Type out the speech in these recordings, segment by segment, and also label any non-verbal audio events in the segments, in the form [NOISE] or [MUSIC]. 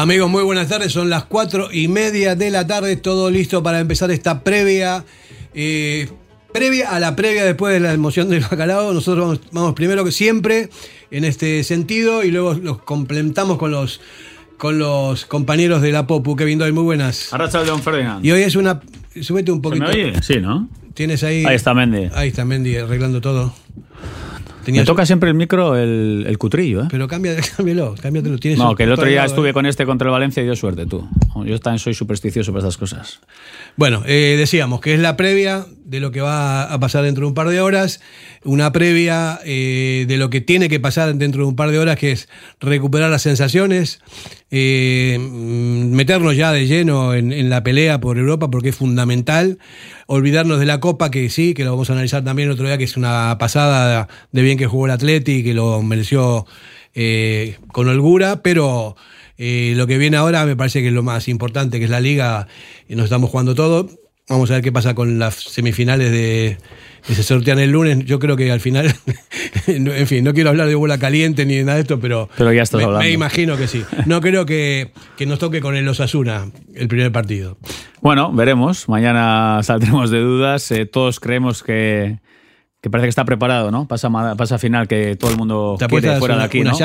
Amigos, muy buenas tardes. Son las cuatro y media de la tarde. Todo listo para empezar esta previa. eh, previa a la previa después de la emoción del bacalao. Nosotros vamos, vamos primero que siempre en este sentido y luego los complementamos con los con los compañeros de la Popu. Kevin Doyle, muy buenas. Arracha Don Ferdinand. Y hoy es una. Súbete un ¿Se poquito. me oye? Sí, ¿no? Tienes ahí. Ahí está Mendy. Ahí está Mendy arreglando todo. Me Tenías- toca siempre el micro el, el cutrillo, ¿eh? Pero cambia, [LAUGHS] cámbialo, cámbiatelo. Tienes No, que el otro día lado, estuve ¿eh? con este contra el Valencia y dio suerte, tú. Yo también soy supersticioso para estas cosas. Bueno, eh, decíamos que es la previa de lo que va a pasar dentro de un par de horas, una previa eh, de lo que tiene que pasar dentro de un par de horas, que es recuperar las sensaciones, eh, mm, meternos ya de lleno en, la pelea por Europa, porque es fundamental, olvidarnos de la Copa, que sí, que lo vamos a analizar también otro día, que es una pasada de bien que jugó el Atleti, que lo mereció eh, con holgura, pero... Eh, lo que viene ahora me parece que es lo más importante, que es la liga, y nos estamos jugando todo. Vamos a ver qué pasa con las semifinales de que se sortean el lunes. Yo creo que al final, [LAUGHS] en fin, no quiero hablar de bola caliente ni de nada de esto, pero, Pero ya estás me, hablando. me imagino que sí. No [LAUGHS] creo que, que nos toque con el Osasuna el primer partido. Bueno, veremos. Mañana saldremos de dudas. Eh, todos creemos que, que parece que está preparado, ¿no? Pasa, pasa final que todo el mundo ¿Te quiere fuera de una, aquí, una ¿no?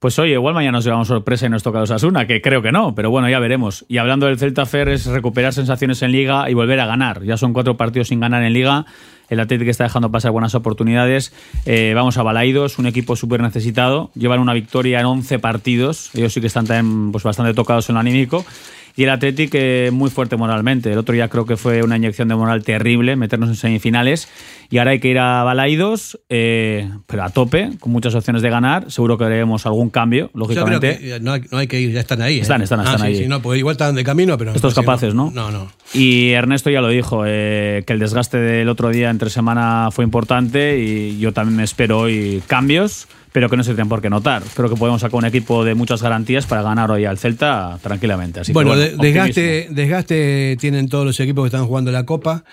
Pues oye, igual mañana nos llevamos sorpresa y nos toca los Asuna, que creo que no, pero bueno, ya veremos. Y hablando del Celta Fer es recuperar sensaciones en Liga y volver a ganar. Ya son cuatro partidos sin ganar en Liga. El Atlético está dejando pasar buenas oportunidades. Eh, vamos a Balaidos, un equipo súper necesitado. Llevan una victoria en 11 partidos. Ellos sí que están también pues, bastante tocados en lo anímico. Y el Atlético eh, muy fuerte moralmente. El otro día creo que fue una inyección de moral terrible meternos en semifinales. Y ahora hay que ir a Balaidos, eh, pero a tope, con muchas opciones de ganar. Seguro que veremos algún cambio, Yo creo lógicamente. que no hay, no hay que ir, ya están ahí. ¿eh? Están, están, Ah, están sí, ahí. sí, no, porque igual están de camino, pero. Estos sí, capaces, ¿no? No, no. Y Ernesto ya lo dijo, eh, que el desgaste del otro día entre semana fue importante y yo también espero hoy cambios, pero que no se tienen por qué notar. Creo que podemos sacar un equipo de muchas garantías para ganar hoy al Celta tranquilamente. Así que, bueno, bueno, de- desgaste, desgaste tienen todos los equipos que están jugando la Copa,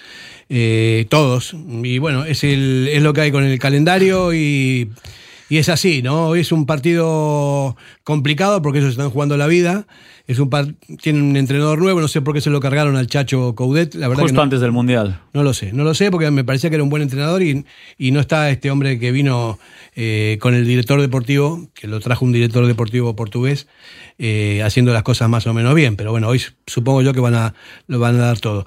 eh, todos. Y bueno, es, el, es lo que hay con el calendario y, y es así, ¿no? Hoy es un partido complicado porque ellos están jugando la vida. Es un par- tienen un entrenador nuevo, no sé por qué se lo cargaron al Chacho Coudet, la verdad Justo que no, antes del Mundial. no lo sé, no lo sé porque me parecía que era un buen entrenador y, y no está este hombre que vino eh, con el director deportivo, que lo trajo un director deportivo portugués, eh, haciendo las cosas más o menos bien. Pero bueno, hoy supongo yo que van a, lo van a dar todo.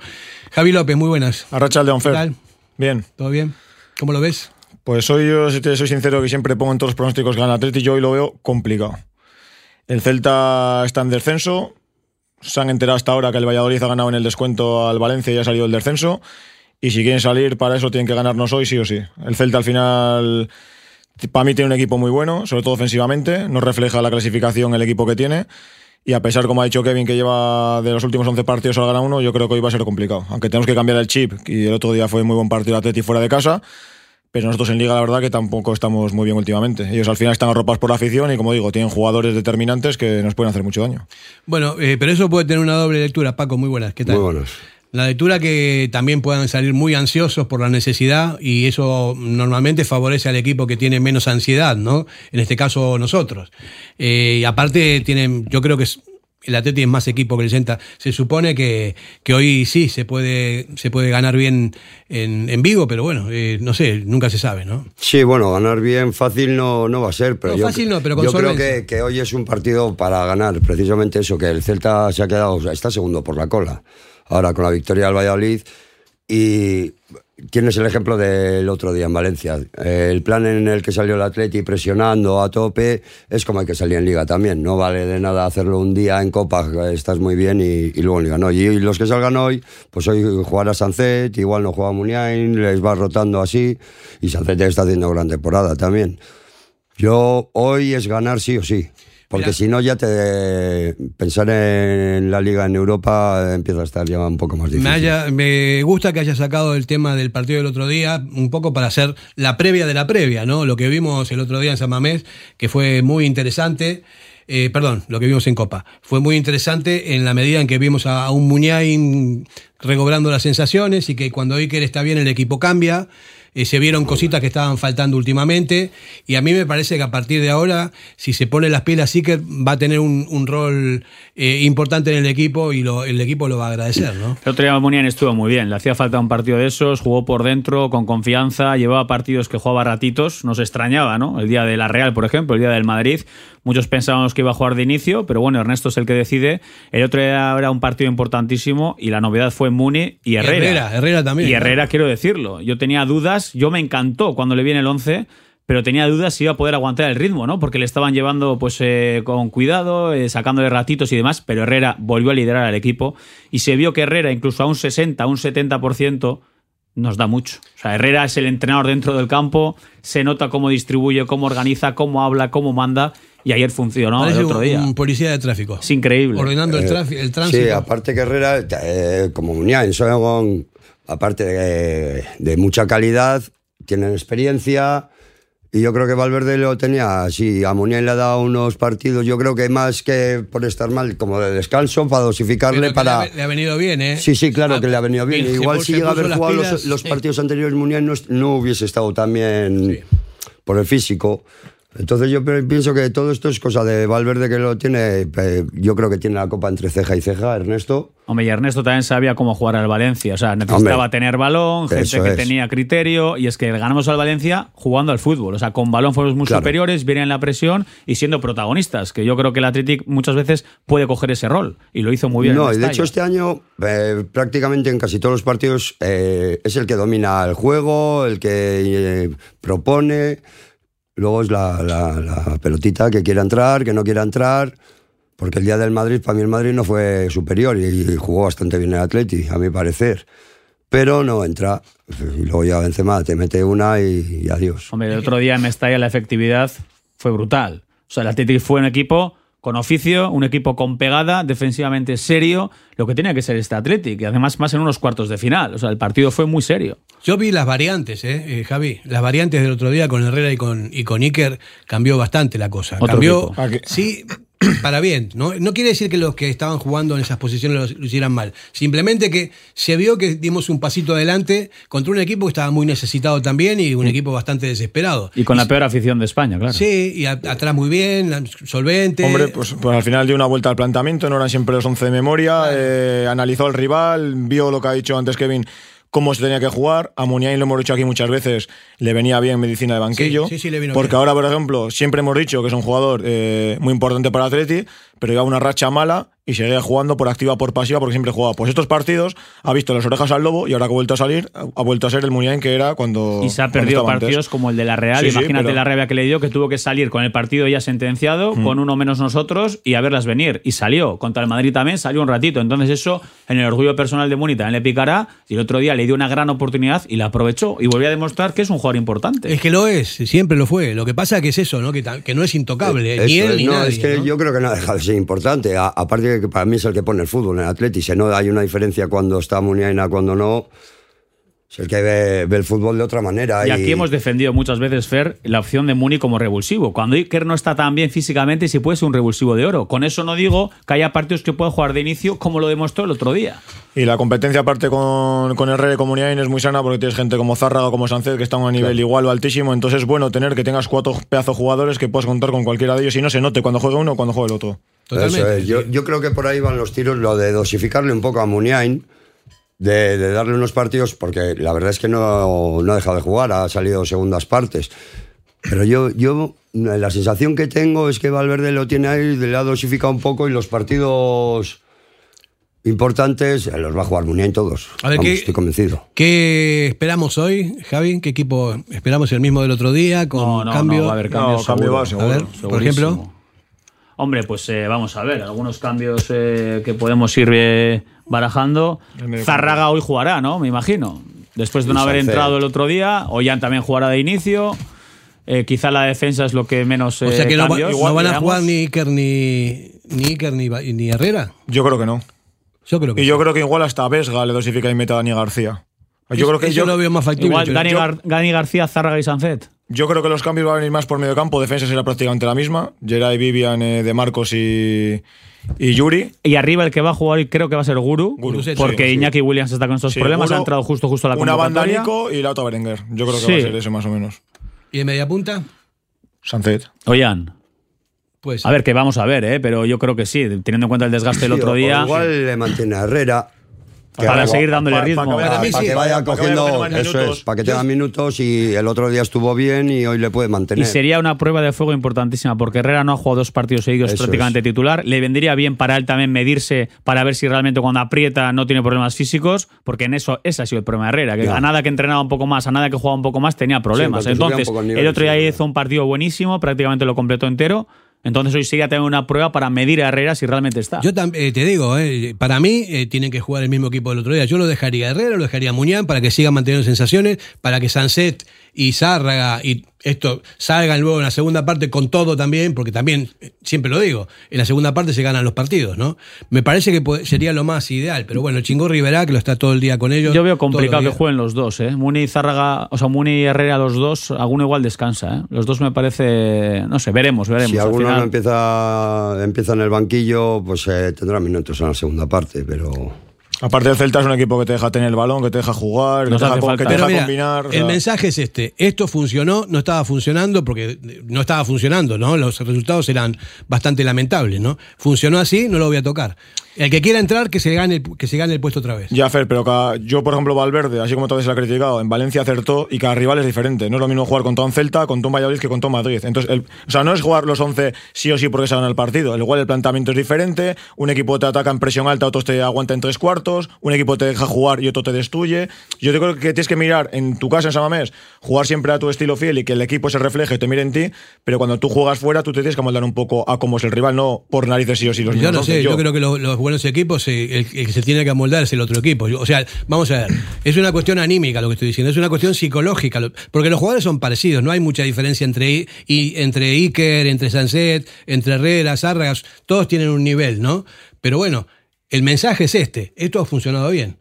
Javi López, muy buenas. Arracha de ¿Qué tal? Bien. ¿Todo bien? ¿Cómo lo ves? Pues soy yo, si te soy sincero, que siempre pongo en todos los pronósticos que gana Atleti, yo hoy lo veo complicado. El Celta está en descenso. Se han enterado hasta ahora que el Valladolid ha ganado en el descuento al Valencia y ha salido del descenso. Y si quieren salir para eso tienen que ganarnos hoy sí o sí. El Celta al final, para mí tiene un equipo muy bueno, sobre todo ofensivamente. No refleja la clasificación el equipo que tiene. Y a pesar, como ha dicho Kevin, que lleva de los últimos 11 partidos solo gana uno, yo creo que hoy va a ser complicado. Aunque tenemos que cambiar el chip, y el otro día fue muy buen partido el Atleti fuera de casa. Pero nosotros en Liga, la verdad, que tampoco estamos muy bien últimamente. Ellos al final están arropados por la afición y, como digo, tienen jugadores determinantes que nos pueden hacer mucho daño. Bueno, eh, pero eso puede tener una doble lectura. Paco, muy buenas. ¿Qué tal? Muy buenos. La lectura que también puedan salir muy ansiosos por la necesidad y eso normalmente favorece al equipo que tiene menos ansiedad, ¿no? En este caso nosotros. Eh, y aparte tienen, yo creo que es- el Atleti es más equipo que el Celta. Se supone que, que hoy sí se puede, se puede ganar bien en, en Vigo, pero bueno, eh, no sé, nunca se sabe, ¿no? Sí, bueno, ganar bien fácil no, no va a ser, pero No, yo, fácil no, pero con yo creo que, que hoy es un partido para ganar, precisamente eso, que el Celta se ha quedado, o sea, está segundo por la cola, ahora con la victoria del Valladolid, y tienes el ejemplo del otro día en Valencia, Eh, el plan en el que salió el Atleti presionando a tope es como hay que salir en Liga también, no vale de nada hacerlo un día en Copa, estás muy bien, y, y luego en Liga no, y los que salgan hoy, pues hoy jugará Sancet, igual no juega Muniain, les va rotando así, y Sancet está haciendo gran temporada también. Yo hoy es ganar sí o sí. Porque si no, ya te. Pensar en la liga en Europa empieza a estar ya un poco más difícil. Me, haya- me gusta que haya sacado el tema del partido del otro día, un poco para hacer la previa de la previa, ¿no? Lo que vimos el otro día en San Mamés, que fue muy interesante. Eh, perdón, lo que vimos en Copa. Fue muy interesante en la medida en que vimos a, a un Muñain recobrando las sensaciones y que cuando Iker está bien el equipo cambia. Eh, se vieron cositas que estaban faltando últimamente y a mí me parece que a partir de ahora, si se pone las pilas, sí que va a tener un, un rol eh, importante en el equipo y lo, el equipo lo va a agradecer, ¿no? El otro día Muniain estuvo muy bien, le hacía falta un partido de esos, jugó por dentro, con confianza, llevaba partidos que jugaba ratitos, nos extrañaba, ¿no? El día de la Real, por ejemplo, el día del Madrid, muchos pensábamos que iba a jugar de inicio, pero bueno, Ernesto es el que decide. El otro día era un partido importantísimo y la novedad fue Muni y Herrera. Herrera, Herrera también. Y. Herrera, quiero decirlo. Yo tenía dudas, yo me encantó cuando le viene el 11, pero tenía dudas si iba a poder aguantar el ritmo, ¿no? Porque le estaban llevando pues eh, con cuidado, eh, sacándole ratitos y demás, pero Herrera volvió a liderar al equipo y se vio que Herrera, incluso a un 60, a un 70%, nos da mucho. O sea, Herrera es el entrenador dentro del campo, se nota cómo distribuye, cómo organiza, cómo habla, cómo manda, y ayer funcionó Parece el otro un, día. un policía de tráfico. Es increíble. Ordenando el, Eh, tráfico, el tránsito. Sí, aparte que Herrera, eh, como Muniain, son, aparte de, de mucha calidad, tienen experiencia. Y yo creo que Valverde lo tenía así. A Muniain le ha dado unos partidos, yo creo que más que por estar mal, como de descanso, para dosificarle, para. le, ha, le ha venido bien, ¿eh? Sí, sí, claro Ah, que le ha venido bien. se Igual si llega a haber jugado pilas, los, los sí. partidos anteriores, Muniain no, no hubiese estado tan bien por el físico. Entonces yo pienso que todo esto es cosa de Valverde que lo tiene. Yo creo que tiene la copa entre ceja y ceja, Ernesto. Hombre, y Ernesto también sabía cómo jugar al Valencia. O sea, necesitaba Hombre, tener balón, gente que es. tenía criterio. Y es que ganamos al Valencia jugando al fútbol. O sea, con balón fuimos muy Claro. superiores, vienen la presión y siendo protagonistas. Que yo creo que el Athletic muchas veces puede coger ese rol. Y lo hizo muy bien. en No, y de hecho este año eh, prácticamente en casi todos los partidos eh, es el que domina el juego, el que eh, propone. Luego es la, pelotita que quiera entrar, que no quiera entrar. Porque el día del Madrid, para mí el Madrid no fue superior y, jugó bastante bien el Atleti, a mi parecer. Pero no entra. Y luego ya Benzema te mete una y, y adiós. Hombre, el otro día en Mestalla la efectividad fue brutal. O sea, el Athletic fue un equipo con oficio, un equipo con pegada, defensivamente serio, lo que tenía que ser este Athletic. Y además más en unos cuartos de final. O sea, el partido fue muy serio. Yo vi las variantes, ¿eh, eh, Javi. Las variantes del otro día con Herrera y con, y con Iker cambió bastante la cosa. Otro cambió, equipo. Ah, sí, [COUGHS] para bien. ¿no? no quiere decir que los que estaban jugando en esas posiciones lo, hicieran mal. Simplemente que se vio que dimos un pasito adelante contra un equipo que estaba muy necesitado también y un equipo bastante desesperado. Y con la peor afición de España, claro. Sí, y a- atrás muy bien, solvente. Hombre, pues, pues al final dio una vuelta al planteamiento, no eran siempre los 11 de memoria, eh, analizó al rival, vio lo que ha dicho antes Kevin, cómo se tenía que jugar. A Muniain lo hemos dicho aquí muchas veces, le venía bien medicina de banquillo. Sí, sí, sí, le vino porque bien. ahora, por ejemplo, siempre hemos dicho que es un jugador eh, muy importante para Atleti, pero lleva una racha mala y seguía jugando por activa por pasiva porque siempre jugaba. Pues estos partidos ha visto las orejas al lobo y ahora que ha vuelto a salir, ha vuelto a ser el Muniain que era cuando. Y se ha perdido antes. partidos como el de la Real. Sí, sí, Imagínate pero- la rabia que le dio, que tuvo que salir con el partido ya sentenciado, con uno menos nosotros y a verlas venir. Y salió. Contra el Madrid también salió un ratito. Entonces, eso en el orgullo personal de Muni también le picará. Y el otro día le dio una gran oportunidad y la aprovechó. Y volvió a demostrar que es un jugador importante. Es que lo es, siempre lo fue. Lo que pasa es que es eso, ¿no? Que, que no es intocable, Eso ni él es, ni no, nadie. es que ¿no? yo creo que no ha dejado de ser importante. A- aparte de que para mí es el que pone el fútbol en el Atleti. No hay una diferencia cuando está Muniaina, cuando no. Es el que ve, ve el fútbol de otra manera. Y aquí hemos defendido muchas veces, Fer, la opción de Muni como revulsivo. Cuando Iker no está tan bien físicamente, si puede ser un revulsivo de oro. Con eso no digo que haya partidos que pueden jugar de inicio, como lo demostró el otro día. Y la competencia aparte con, con Herrera y con Muniain es muy sana porque tienes gente como Zárraga, como Sánchez que están a un nivel igual o altísimo. Entonces es bueno tener que tengas cuatro pedazos jugadores que puedas contar con cualquiera de ellos y no se note cuando juega uno o cuando juega el otro. Totalmente. Eso es. Yo, yo creo que por ahí van los tiros, lo de dosificarle un poco a Muniain, de, de darle unos partidos, porque la verdad es que no, no ha dejado de jugar, ha salido segundas partes. Pero yo, yo la sensación que tengo es que Valverde lo tiene ahí, le ha dosificado un poco y los partidos importantes eh, los va a jugar Muniain todos. A ver, Vamos, ¿qué- estoy convencido. ¿Qué esperamos hoy, Javi? ¿Qué equipo esperamos el mismo del otro día? Con No, no, cambio. no, va a haber No, cambios. cambio seguro. va, seguro. A ver, por Segurísimo. ejemplo. Hombre, pues eh, vamos a ver, algunos cambios eh, que podemos ir eh, barajando. Zárraga hoy jugará, ¿no? Me imagino. Después de no haber entrado el otro día, Ollán también jugará de inicio. Eh, quizá la defensa es lo que menos. O sea que no, va- cambios, no van a digamos. jugar ni Iker ni, ni, Iker, ni, ni Herrera. Yo creo que no. Yo creo que Y yo sí. creo que igual hasta Vesga le dosifica y mete a Dani García. Yo creo que Eso yo, lo veo más factible. Igual Dani, yo- Gar- Dani García, Zárraga y Sancet. Yo creo que los cambios van a venir más por medio campo. Defensa será prácticamente la misma. Geray, Vivian, eh, De Marcos y, y Yuri. Y arriba el que va a jugar hoy creo que va a ser Guru, porque sí. Iñaki Williams está con estos Sí, problemas, ha entrado justo justo a la Una banda. Nico y la otra Berenguer. Yo creo que Sí. va a ser ese más o menos. ¿Y en media punta? Sancet. Oigan, Pues a ver, que vamos a ver, ¿eh? pero yo creo que sí, teniendo en cuenta el desgaste del otro día. igual le mantiene a Herrera. Para seguir dándole ritmo. para que Para Para, sí, que vaya cogiendo, eso es, para que tenga minutos y el otro día estuvo bien y hoy le puede Y mantener. sería una prueba de fuego importantísima, porque Herrera no ha jugado dos partidos seguidos Eso prácticamente es. titular. Le vendría bien para él también medirse para ver si realmente cuando aprieta no tiene problemas físicos, porque en eso ese ha sido el problema de Herrera, que Ya. a nada que entrenaba un poco más, a nada que jugaba un poco más, tenía problemas. un Entonces, el nivel, el otro día sí, hizo un partido buenísimo, prácticamente lo completó entero. Entonces hoy sería también una prueba para medir a Herrera si realmente está. Yo eh, te digo, eh, para mí eh, tienen que jugar el mismo equipo del otro día. Yo lo dejaría a Herrera, lo dejaría a Muñán para que sigan manteniendo sensaciones, para que Sanset y Zárraga y esto salgan luego en la segunda parte con todo también, porque también, eh, siempre lo digo, en la segunda parte se ganan los partidos, ¿no? Me parece que sería lo más ideal, pero bueno, el Chingorri verá que lo está todo el día con ellos. Yo veo complicado que jueguen los dos, ¿eh? Muni y Zárraga, o sea, Muni y Herrera, los dos, alguno igual descansa, ¿eh? Los dos me parece, no sé, veremos, veremos. Si Al alguno final- no empieza, empieza en el banquillo, pues eh, tendrá minutos en la segunda parte, pero Aparte, el Celta es un equipo que te deja tener el balón, que te deja jugar, que Nos te deja, que te mira, combinar. o el sea, mensaje es este: esto funcionó, no estaba funcionando porque no estaba funcionando, ¿no? Los resultados eran bastante lamentables, ¿no? Funcionó así, no lo voy a tocar. El que quiera entrar, que se gane el, que se gane el puesto otra vez. Ya, Fer, pero cada- yo, por ejemplo, Valverde, así como todo se lo ha criticado, en Valencia acertó y cada rival es diferente. No es lo mismo jugar contra un Celta, contra un Valladolid que contra un Madrid. Entonces, el- o sea, no es jugar los 11 sí o sí porque se gana el partido. Igual el planteamiento es diferente. Un equipo te ataca en presión alta, otros te aguanta en tres cuartos. Un equipo te deja jugar y otro te destruye. Yo te creo que tienes que mirar en tu casa en Samamés, jugar siempre a tu estilo fiel y que el equipo se refleje y te mire en ti. Pero cuando tú juegas fuera, tú te tienes que moldar un poco a cómo es el rival, no por narices sí o sí los Yo no 11. sé, yo, creo que los, los buenos equipos, eh, el, el que se tiene que amoldar es el otro equipo. O sea, vamos a ver, es una cuestión anímica lo que estoy diciendo, es una cuestión psicológica, porque los jugadores son parecidos, no hay mucha diferencia entre, y, entre Iker, entre Sanset, entre Herrera, Zárragas, todos tienen un nivel, ¿no? Pero bueno, el mensaje es este, esto ha funcionado bien.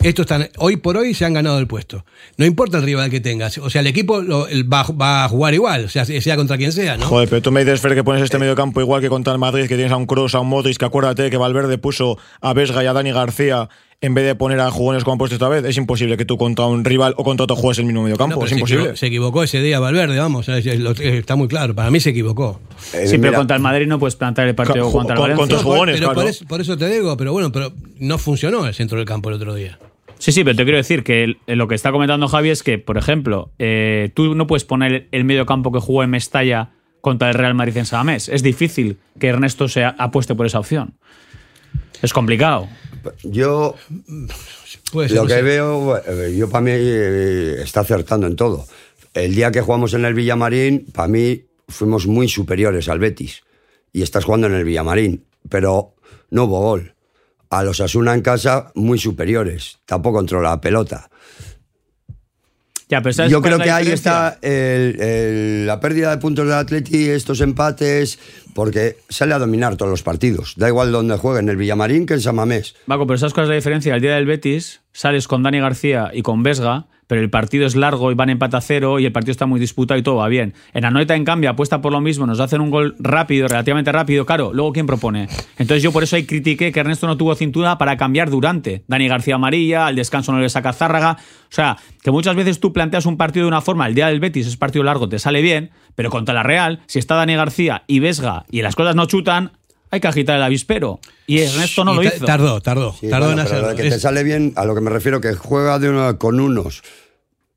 Estos están, hoy por hoy se han ganado el puesto. No importa el rival que tengas. O sea, el equipo lo- el va, va a jugar igual, o sea, sea contra quien sea, ¿no? Joder, pero tú me dices, Fer, que pones este medio campo igual que contra el Madrid, que tienes a un Kroos, a un Modric, que acuérdate que Valverde puso a Vesga y a Dani García en vez de poner a jugones como han puesto esta vez. Es imposible que tú contra un rival o contra otro juegues el mismo medio campo. No, es se imposible. equivo- Se equivocó ese día Valverde, vamos, eh, lo- eh, está muy claro. Para mí se equivocó. eh, Sí, pero contra el Madrid no puedes plantear el partido Con- contra el con- Valencia. contra- Los por- jugones, pero por, claro. eso, por eso te digo, pero bueno, pero no funcionó el centro del campo el otro día. Sí, sí, pero te quiero decir que el- lo que está comentando Javi es que, por ejemplo, eh, tú no puedes poner el medio campo que jugó en Mestalla contra el Real Madrid en Samamés. Es difícil que Ernesto se apueste por esa opción. Es complicado. Yo lo no que sé. veo, eh, yo para mí eh, está acertando en todo. El día que jugamos en el Villamarín, para mí fuimos muy superiores al Betis. Y estás jugando en el Villamarín, pero no hubo gol. A los Asuna en casa, muy superiores. Tampoco entró la pelota. Ya, pero ¿sabes Yo creo que ahí está el- el- la pérdida de puntos del Atleti, estos empates, porque sale a dominar todos los partidos. Da igual donde juegue, en el Villamarín que en Samamés. Paco, pero ¿sabes cuál es la diferencia? El día del Betis sales con Dani García y con Vesga, pero el partido es largo y van empate a cero y el partido está muy disputado y todo va bien. En Anoeta, en cambio, apuesta por lo mismo, nos hacen un gol rápido, relativamente rápido, claro, luego ¿quién propone? Entonces yo por eso ahí critiqué que Ernesto no tuvo cintura para cambiar durante. Dani García amarilla, al descanso no le saca Zárraga. O sea, que muchas veces tú planteas un partido de una forma, el día del Betis es partido largo, te sale bien, pero contra la Real, si está Dani García y Vesga y las cosas no chutan, hay que agitar el avispero. Y Ernesto no Y lo hizo. Tardó, tardó, Sí, tardó bueno, en hacerlo. que te sale bien, a lo que me refiero, que juega de con unos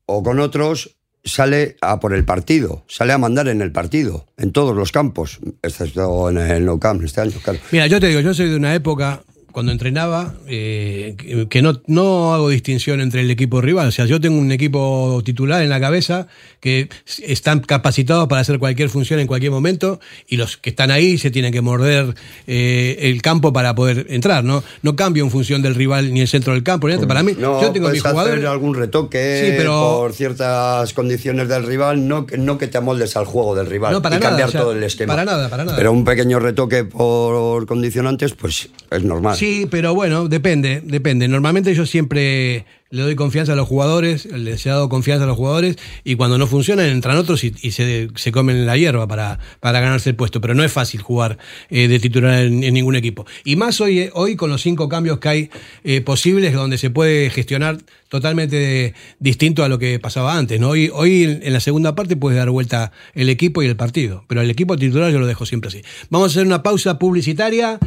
o con otros, sale a por el partido, sale a mandar en el partido, en todos los campos, excepto en el No Camp este año, claro. Mira, yo te digo, yo soy de una época cuando entrenaba eh, que- no, no hago distinción entre el equipo rival. O sea, yo tengo un equipo titular en la cabeza que están capacitados para hacer cualquier función en cualquier momento y los que están ahí se tienen que morder eh, el campo para poder entrar, ¿no? No cambio en función del rival ni el centro del campo. ni. Para mí, No, yo tengo mis puedes hacer jugadores. algún retoque Sí, pero- por ciertas condiciones del rival, no que, no que te amoldes al juego del rival No, para y nada, cambiar o sea, todo el esquema. para nada, para nada. Pero un pequeño retoque por condicionantes, pues es normal. Sí, pero bueno, depende, depende. Normalmente yo siempre le doy confianza a los jugadores, les he dado confianza a los jugadores y cuando no funcionan entran otros y, se, comen la hierba para, para ganarse el puesto. Pero no es fácil jugar eh, de titular en, ningún equipo. Y más hoy, eh, hoy con los cinco cambios que hay eh, posibles donde se puede gestionar totalmente distinto a lo que pasaba antes. Hoy, hoy en la segunda parte puedes dar vuelta el equipo y el partido, pero el equipo titular yo lo dejo siempre así. Vamos a hacer una pausa publicitaria.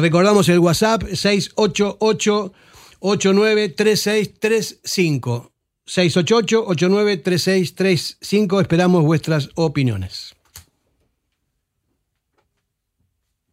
Recordamos el WhatsApp 688 893635. 688-893635. Esperamos vuestras opiniones.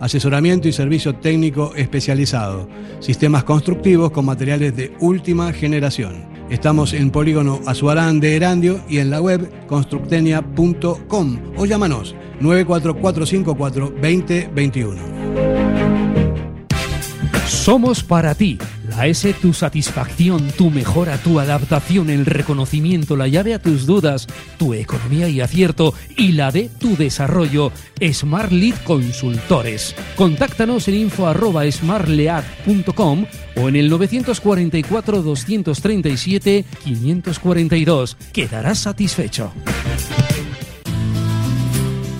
asesoramiento y servicio técnico especializado, sistemas constructivos con materiales de última generación. Estamos en Polígono Azuarán de Erandio y en la web constructenia.com o llámanos 94454 2021. Somos para ti la S, tu satisfacción, tu mejora, tu adaptación, el reconocimiento, la llave a tus dudas, tu economía y acierto y la de tu desarrollo. Smart Lead Consultores. Contáctanos en info.smartlead.com o en el 944 237 542. Quedarás satisfecho.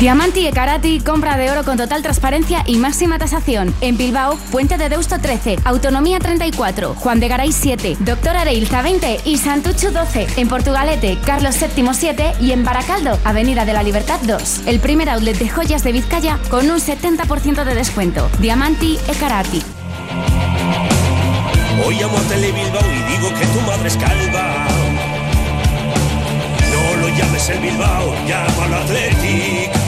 Diamanti e Karati, compra de oro con total transparencia y máxima tasación. En Bilbao, Puente de Deusto 13, Autonomía 34, Juan de Garay 7, Doctor Areilza 20 y Santucho 12. En Portugalete, Carlos VII 7 y en Baracaldo, Avenida de la Libertad 2. El primer outlet de joyas de Vizcaya con un 70% de descuento. Diamanti e Karati. Hoy llamo Tele Bilbao y digo que tu madre es calva. No lo llames el Bilbao, llámalo Athletic.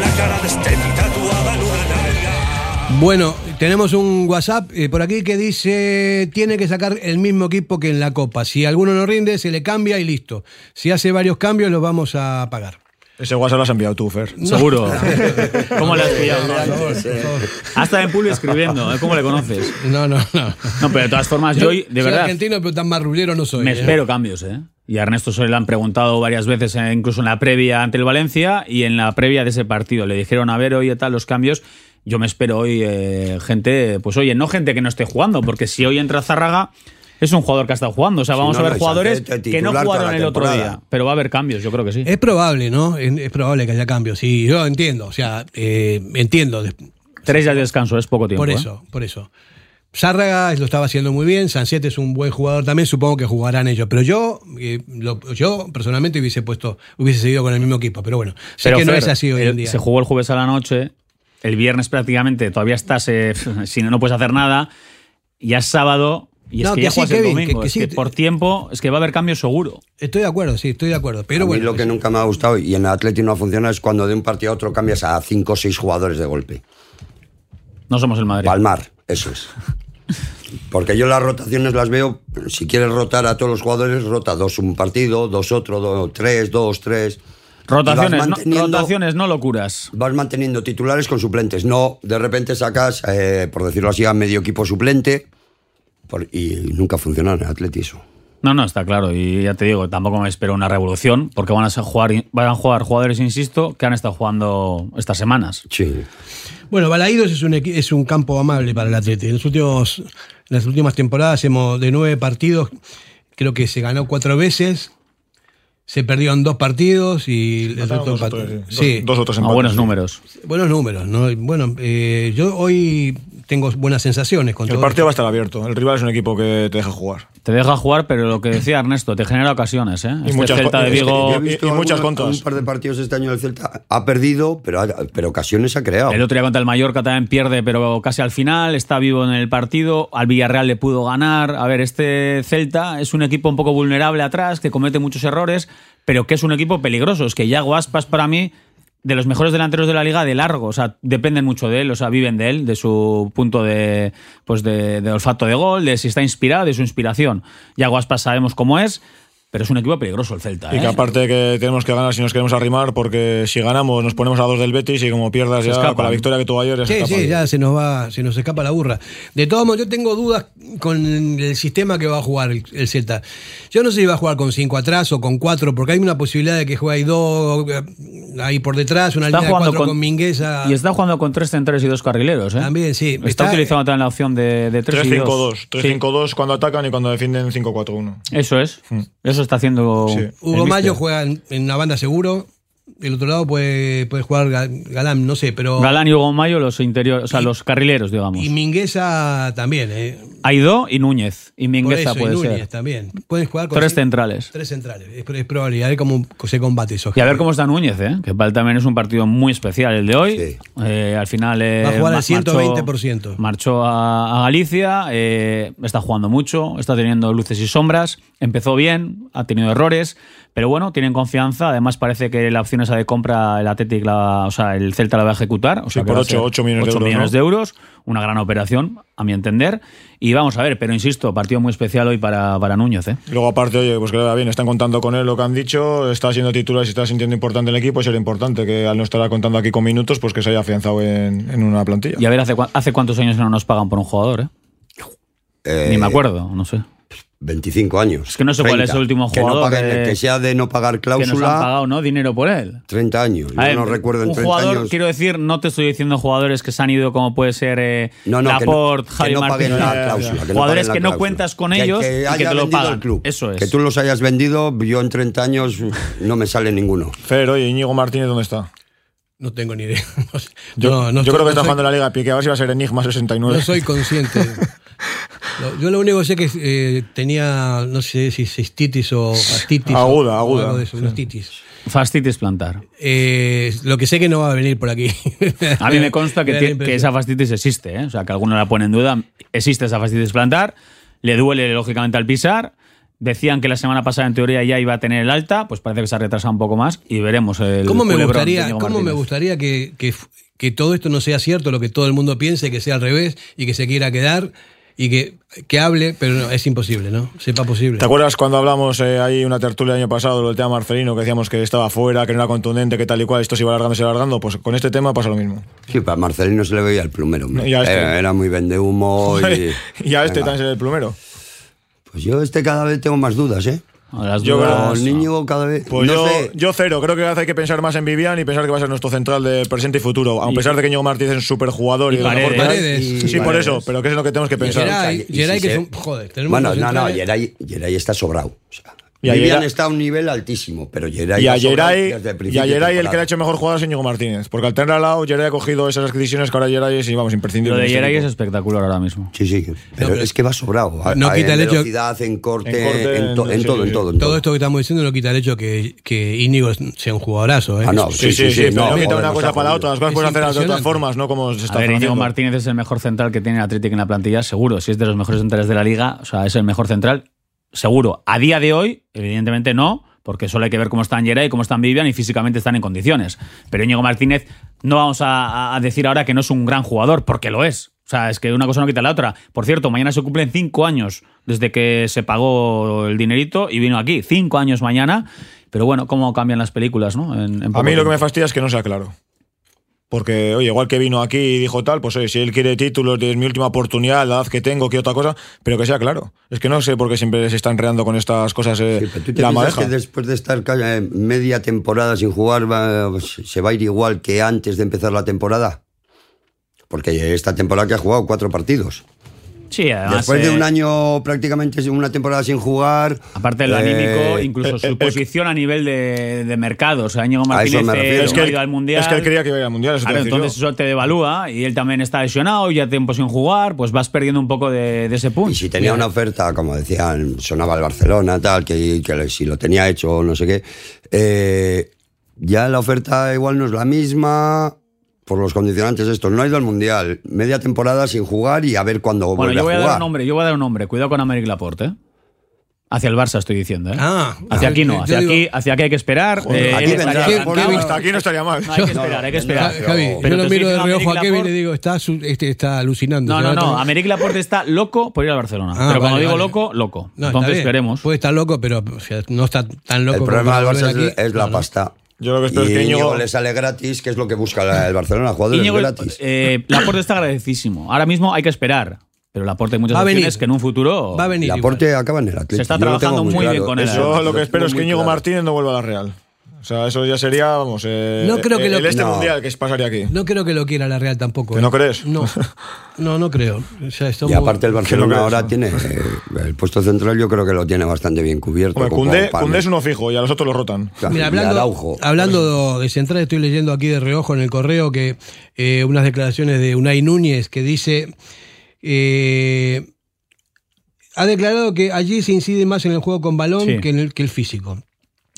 La cara de Steffi tatuada en una nalga. Bueno, tenemos un WhatsApp eh, por aquí que dice tiene que sacar el mismo equipo que en la Copa. Si alguno no rinde, se le cambia y listo. Si hace varios cambios, los vamos a pagar. Ese WhatsApp lo has enviado tú, Fer. Seguro. [LAUGHS] [LAUGHS] ¿Cómo le has pillado? Hasta en Pulio escribiendo. ¿eh? ¿Cómo le conoces? No, no, no. No, pero de todas formas, yo, de soy verdad. argentino, pero tan marrullero no soy. Me ¿eh? espero cambios, ¿eh? Y a Ernesto se le han preguntado varias veces, eh, incluso en la previa ante el Valencia y en la previa de ese partido. Le dijeron, a ver, oye, tal, los cambios. Yo me espero hoy eh, gente, pues oye, no gente que no esté jugando, porque si hoy entra Zárraga, es un jugador que ha estado jugando. O sea, vamos no, a ver no, jugadores es que no jugaron el otro día. Pero va a haber cambios, yo creo que sí. Es probable, ¿no? Es, es probable que haya cambios. Sí, yo entiendo. O sea, eh, entiendo. Tres días de descanso, es poco tiempo. Por ¿eh? eso, por eso. Zárraga lo estaba haciendo muy bien, Sanciete es un buen jugador también, supongo que jugarán ellos. Pero yo, eh, lo- yo personalmente hubiese puesto, hubiese seguido con el mismo equipo. Pero bueno, sé Pero, que no es así hoy el- en día. Se jugó el jueves a la noche, el viernes prácticamente todavía estás, eh, [LAUGHS] si no, no puedes hacer nada, ya es sábado, Y es No, que, que ya sí, juegas el domingo. que- que es sí. que por tiempo, es que va a haber cambio seguro. Estoy de acuerdo, sí, estoy de acuerdo. Pero a mí bueno, lo que nunca me ha gustado, y en el Atleti no funciona, es cuando de un partido a otro cambias a cinco o seis jugadores de golpe. No somos el Madrid. Palmar, eso es. Porque yo las rotaciones las veo, si quieres rotar a todos los jugadores, rota dos un partido, dos otro, dos, tres, dos, tres. Rotaciones, no, manteniendo- rotaciones, no locuras. Vas manteniendo titulares con suplentes. No, de repente sacas, eh, por decirlo así, a medio equipo suplente por- y nunca funciona en el Atleti eso. No, no, está claro. Y ya te digo, tampoco me espero una revolución, porque van a jugar, van a jugar jugadores, insisto, que han estado jugando estas semanas. Sí. Bueno, Balaídos es un, es un campo amable para el Atleti. En, los últimos, en las últimas temporadas hemos de nueve partidos, creo que se ganó cuatro veces, se perdieron dos partidos y el Mataron resto dos o empat- tres, sí. Dos, dos o tres A empates, buenos sí. números. buenos números. ¿no? Bueno, eh, yo hoy tengo buenas sensaciones con El todo partido va a estar abierto. El rival es un equipo que te deja jugar. Te deja jugar, pero lo que decía Ernesto, te genera ocasiones, ¿eh? Y Este muchas Celta de es que muchas contras. Un par de partidos este año del Celta ha perdido, pero, ha- pero ocasiones ha creado. El otro día contra el Mallorca también pierde, pero casi al final, está vivo en el partido. Al Villarreal le pudo ganar. A ver, este Celta es un equipo un poco vulnerable atrás, que comete muchos errores, pero que es un equipo peligroso. Es que Yago Aspas para mí, de los mejores delanteros de la liga de largo. O sea, dependen mucho de él, o sea, viven de él, de su punto de, pues de, olfato de gol, de si está inspirado, de su inspiración. Yago Aspas sabemos cómo es, pero es un equipo peligroso el Celta. Y ¿eh? que aparte que tenemos que ganar si nos queremos arrimar, porque si ganamos nos ponemos a dos del Betis y como pierdas Se ya escapan. con la victoria que tuvo ayer ya se Sí, escapa. sí, ya se nos va, se nos escapa la burra. De todos modos, yo tengo dudas con el sistema que va a jugar el, el Celta. Yo no sé si va a jugar con cinco atrás o con cuatro, porque hay una posibilidad de que juegue ahí dos, eh, ahí por detrás, una Está línea de jugando cuatro con, con- Mingueza. Y está jugando con tres centrales y dos carrileros, ¿eh? También, sí. Está, Está- utilizando también la opción de, de 3 y 2. 3-5-2. 3-5-2 cuando atacan y cuando defienden 5-4-1. Eso es. Mm. Eso está haciendo. Sí. Hugo míster. Mayo juega en, en una banda seguro. Del otro lado puede, puede jugar Ga- Galán, no sé, pero. Galán y Hugo Mayo, los interiores, o sea, los carrileros, digamos. Y Mingueza también, ¿eh? Aidó y Núñez. Y Mingueza eso, y puede Núñez ser. también. Pueden jugar con Tres centrales. Tres centrales. Es, es probable. A ver cómo se combate eso. Y a ver cómo está Núñez, ¿eh? que para él también es un partido muy especial el de hoy. Sí. Eh, al final. eh, Va a jugar al ma- 120%. Marchó, marchó a, a Galicia, eh, está jugando mucho, está teniendo luces y sombras. Empezó bien, ha tenido errores, pero bueno, tienen confianza. Además, parece que la opción esa de compra, el Athletic, la- o sea, el Celta la va a ejecutar. O sea, Sí, por va a ocho- ser ocho millones de euros, millones ¿no? de euros. Una gran operación, a mi entender. Y vamos a ver, pero insisto, partido muy especial hoy para, para Núñez. ¿eh? Luego, aparte, oye, pues que le va bien, están contando con él lo que han dicho, está siendo titular y se está sintiendo importante el equipo, y será importante que al no estar contando aquí con minutos, pues que se haya afianzado en, en una plantilla. Y a ver, ¿hace, cuántos años que no nos pagan por un jugador? ¿eh? Eh, Ni me acuerdo, no sé. 25 años. Es que no sé cuál es el último Que no jugador paguen- que- que sea de no pagar Que nos han cláusula, pagado, ¿no? Dinero por él. 30 años. Yo ver, no recuerdo en un 30 jugador, años. quiero decir, no te estoy diciendo jugadores que se han ido como puede ser eh, No, no, que no- Laporte, Javi no paguen Martínez. la cláusula, que no jugadores paguen la que no cláusula. cuentas con Que- ellos que y que haya te lo vendido pagan. el club. Eso es. Que tú los hayas vendido, yo en 30 años no me sale ninguno. Fer, oye, Íñigo Martínez, ¿dónde está? No tengo ni idea. No [LAUGHS] sé. Yo, No, no yo soy- creo que no está soy- jugando en la Liga Pique, a ver si va a ser Enigma 69. No soy consciente. [LAUGHS] No, Yo lo único que sé que eh, tenía, no sé si cistitis o fastitis. o- Aguda, o aguda, algo de eso, sí. una titis. Fastitis plantar. Eh, lo que sé que no va a venir por aquí. A mí me consta que, esa fastitis existe, ¿eh? o sea, que alguno la pone en duda. Existe esa fastitis plantar, le duele lógicamente al pisar. Decían que la semana pasada en teoría ya iba a tener el alta, pues parece que se ha retrasado un poco más y veremos el ¿Cómo me gustaría, cómo me gustaría que, que, que todo esto no sea cierto, lo que todo el mundo piense, que sea al revés y que se quiera quedar y que, que hable, pero no, es imposible, ¿no? Sepa posible. ¿Te acuerdas cuando hablamos eh, ahí una tertulia el año pasado lo del tema Marcelino, que decíamos que estaba fuera, que no era contundente, que tal y cual, esto se iba alargando, se iba alargando? Pues con este tema pasa lo mismo. Sí, para Marcelino se le veía el plumero. hombre. Y a este. Era, era muy vende humo. Y, [LAUGHS] y a este Venga. también se le el plumero. Pues yo este cada vez tengo más dudas, ¿eh? Yo creo- Con Niño cada vez... Pues no yo, sé, yo cero, creo que hay que pensar más en Vivian y pensar que va a ser nuestro central de presente y futuro. A pesar de que Íñigo Martínez es un superjugador y, Y de lo mejor. Paredes. Sí, Y por Paredes. eso, pero que es lo que tenemos que pensar. Geray, y si Geray, que se- es un- joder, tenemos Bueno, no, no, Geray está sobrado. O sea, Y Vivian Geray- está a un nivel altísimo, pero Geray Y a Geray, desde el y principio a Geray el que le ha hecho mejor jugada es Íñigo Martínez. Porque al tener al lado, Geray ha cogido esas adquisiciones que ahora Geray es, y vamos, imprescindible. Lo de en este Geray es espectacular ahora mismo. Sí, sí, pero, pero- es que va sobrado. No a- quita en el hecho- velocidad, en corte, En corte, en, to- en- sí, todo, sí, en todo. en Todo todo. esto que estamos diciendo no quita el hecho que, que Íñigo sea un jugadorazo. ¿eh? Ah, no, Sí, sí, sí, no, no, quita una no cosa para la otra. Las cosas Es pueden hacerlas de otras formas, no como se está A ver, Íñigo. Martínez es el mejor central que tiene el Atlético en la plantilla, seguro. Si es de los mejores centrales de la liga, o sea, es el mejor central, seguro. A día de hoy, evidentemente no, porque solo hay que ver cómo están Geray, cómo están Vivian y físicamente están en condiciones. Pero Íñigo Martínez, no vamos a, a decir ahora que no es un gran jugador, porque lo es. O sea, es que una cosa no quita la otra. Por cierto, mañana se cumplen cinco años desde que se pagó el dinerito y vino aquí. Cinco años mañana. Pero bueno, cómo cambian las películas, ¿no? En- en A mí lo que me fastidia es que no sea claro. Porque, oye, igual que vino aquí y dijo tal, pues oye, si él quiere títulos, es mi última oportunidad, la edad que tengo, que otra cosa, pero que sea claro. Es que no sé por qué siempre se está enredando con estas cosas eh, Sí, pero ¿Tú te la madeja. que después de estar eh, media temporada sin jugar va- se va a ir igual que antes de empezar la temporada? Porque esta temporada que ha jugado cuatro partidos. Sí, además, Después de eh, un año prácticamente una temporada sin jugar. Aparte de lo eh, anímico, incluso eh, su eh, posición a nivel de, de mercado. O sea, Íñigo A eso Martínez me refiero. no Es que ha ido al Mundial. es que él quería que iba al Mundial, eso Claro, entonces yo. eso te devalúa y él también está lesionado, ya tiempo sin jugar, pues vas perdiendo un poco de, de ese punto. Y si tenía una oferta, como decían, sonaba el Barcelona, tal, que, que si lo tenía hecho o no sé qué, eh, ya la oferta igual no es la misma por los condicionantes estos. No ha ido al Mundial, media temporada sin jugar y a ver cuándo Bueno, vuelve yo voy a dar un nombre, yo voy a dar un nombre. Cuidado con Améric Laporte, ¿eh? Hacia el Barça estoy diciendo, ¿eh? Ah, hacia aquí no, hacia digo- aquí, hacia aquí hay que esperar. Joder, eh, aquí él vendrá, estaría ¿qué- encantado. qué- Hasta aquí no estaría mal. No, hay que esperar, hay que esperar. Ja- Javi, Pero yo te lo miro de reojo a Kevin y Laporte- digo, está, este, está alucinando. No, no, no. Améric Laporte está loco por ir al Barcelona. Ah, pero cuando vale, digo vale. loco, loco. No, Entonces veremos. Puede estar loco, pero o sea, no está tan loco El problema del Barça es, aquí. es la No, no. pasta. Yo lo que espero y es que Íñigo le sale gratis, que es lo que busca el Barcelona, jugadores Íñigo, gratis. eh, Laporte está agradecísimo. Ahora mismo hay que esperar. Pero Laporte hay muchas venir. opciones que en un futuro. Va a venir. El aporte acaba en el Atlético. Se está Yo trabajando muy bien claro. con él, Eso Yo lo que espero es que Íñigo claro. Martínez no vuelva a la Real. O sea, eso ya sería, vamos, eh, No creo que el, lo- el este no. mundial que pasaría aquí. No creo que lo quiera la Real tampoco. ¿Que ¿eh? no crees? No, no, no creo. O sea, Y aparte el Barcelona ahora tiene eh, el puesto central, yo creo que lo tiene bastante bien cubierto. Hombre. Koundé es uno fijo y a los otros los rotan. Claro, Mira, y hablando, Araujo. hablando de central, estoy leyendo aquí de reojo en el correo que eh, unas declaraciones de Unai Núñez que dice. eh, ha declarado que allí se incide más en el juego con balón Sí. que en el, que el físico.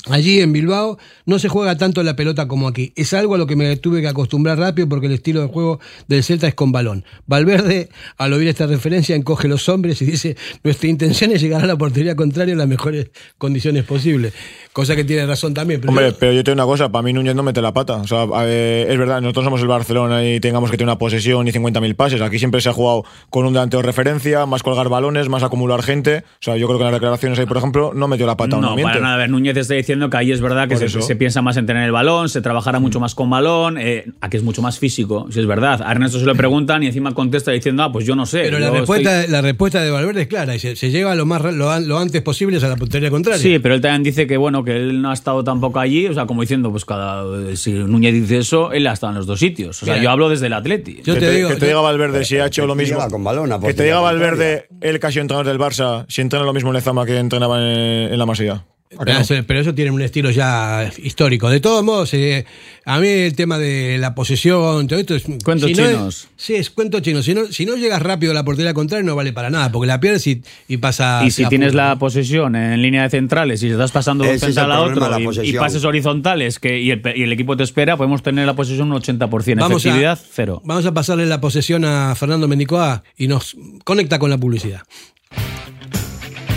Allí en Bilbao no se juega tanto la pelota como aquí. Es algo a lo que me tuve que acostumbrar rápido porque el estilo de juego del Celta es con balón. Valverde, al oír esta referencia, encoge los hombres y dice, nuestra intención es llegar a la portería contraria en las mejores condiciones posibles. Cosa que tiene razón también. pero Hombre, yo- pero yo te digo una cosa, para mí Núñez no mete la pata. O sea, eh, es verdad, nosotros somos el Barcelona y tengamos que tener una posesión y 50.000 pases. Aquí siempre se ha jugado con un delantero de referencia, más colgar balones, más acumular gente. O sea, yo creo que en las declaraciones ahí, por ejemplo, no metió la pata. No, para nada. A ver, Núñez está diciendo que ahí es verdad que se, piensa más en tener el balón, se trabajará mucho más con balón, eh, aquí es mucho más físico, si es verdad. A Ernesto se lo preguntan y encima contesta diciendo, ah, pues yo no sé. Pero la respuesta, estoy- la respuesta de Valverde es clara, y se, se llega lo más lo, lo antes posible a la portería contraria. Sí, pero él también dice que bueno, que él no ha estado tampoco allí, o sea, como diciendo, pues cada si Núñez dice eso, él ha estado en los dos sitios. O sea, Mira, yo hablo desde el Atleti. yo que te te, digo- que te yo- diga Valverde si ha hecho lo mismo. con balón que te diga. Valverde, el casi entrenador del Barça, si entrena lo mismo en Lezama que entrenaba en, en la Masía. ¿A que no? Pero, pero eso tiene un estilo ya histórico. De todos modos, eh, a mí el tema de la posesión, todo esto es. Cuentos si no es- chinos. sí, es cuento chino. Si no, si no llegas rápido a la portería contraria, no vale para nada, porque la pierdes y, y pasa. Y si tienes punto. la posesión en línea de centrales y estás pasando de un central a otro la y- y, pases horizontales que, y, el, y el equipo te espera, podemos tener la posesión un 80%. Vamos Efectividad, a, cero. Vamos a pasarle la posesión a Fernando Mendicoa y nos conecta con la publicidad.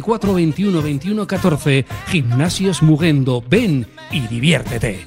944 21 21 14. Gimnasios Mugendo. Ven y diviértete.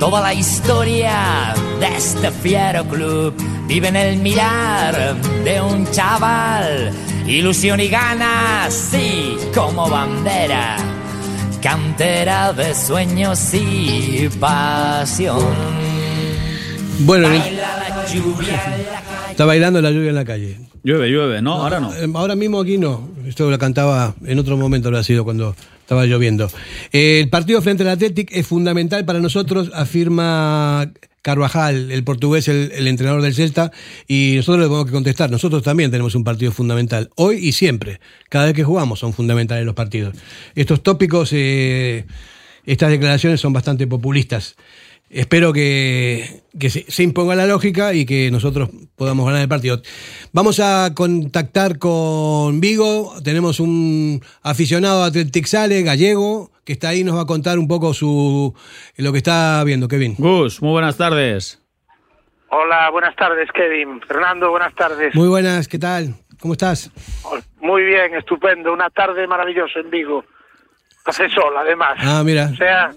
Toda la historia de este fiero club vive en el mirar de un chaval. Ilusión y ganas, sí, como bandera. Cantera de sueños y pasión. Bueno, Baila la lluvia en la calle. está bailando la lluvia en la calle. Llueve, llueve, ¿no? Ahora no. Eh, Ahora mismo aquí no. Esto lo cantaba en otro momento, lo ha sido cuando estaba lloviendo. El partido frente al Athletic es fundamental para nosotros, afirma Carvajal, el portugués, el, el entrenador del Celta, y nosotros le tenemos que contestar. Nosotros también tenemos un partido fundamental, hoy y siempre. Cada vez que jugamos son fundamentales los partidos. Estos tópicos, eh, estas declaraciones son bastante populistas. Espero que, que se, se imponga la lógica y que nosotros podamos ganar el partido. Vamos a contactar con Vigo. Tenemos un aficionado Athletic Sale, gallego, que está ahí y nos va a contar un poco su lo que está viendo. Kevin. Gus, muy buenas tardes. Hola, buenas tardes, Kevin. Fernando, buenas tardes. Muy buenas, ¿qué tal? ¿Cómo estás? Muy bien, estupendo. Una tarde maravillosa en Vigo. Hace sol, además. Ah, mira. O sea,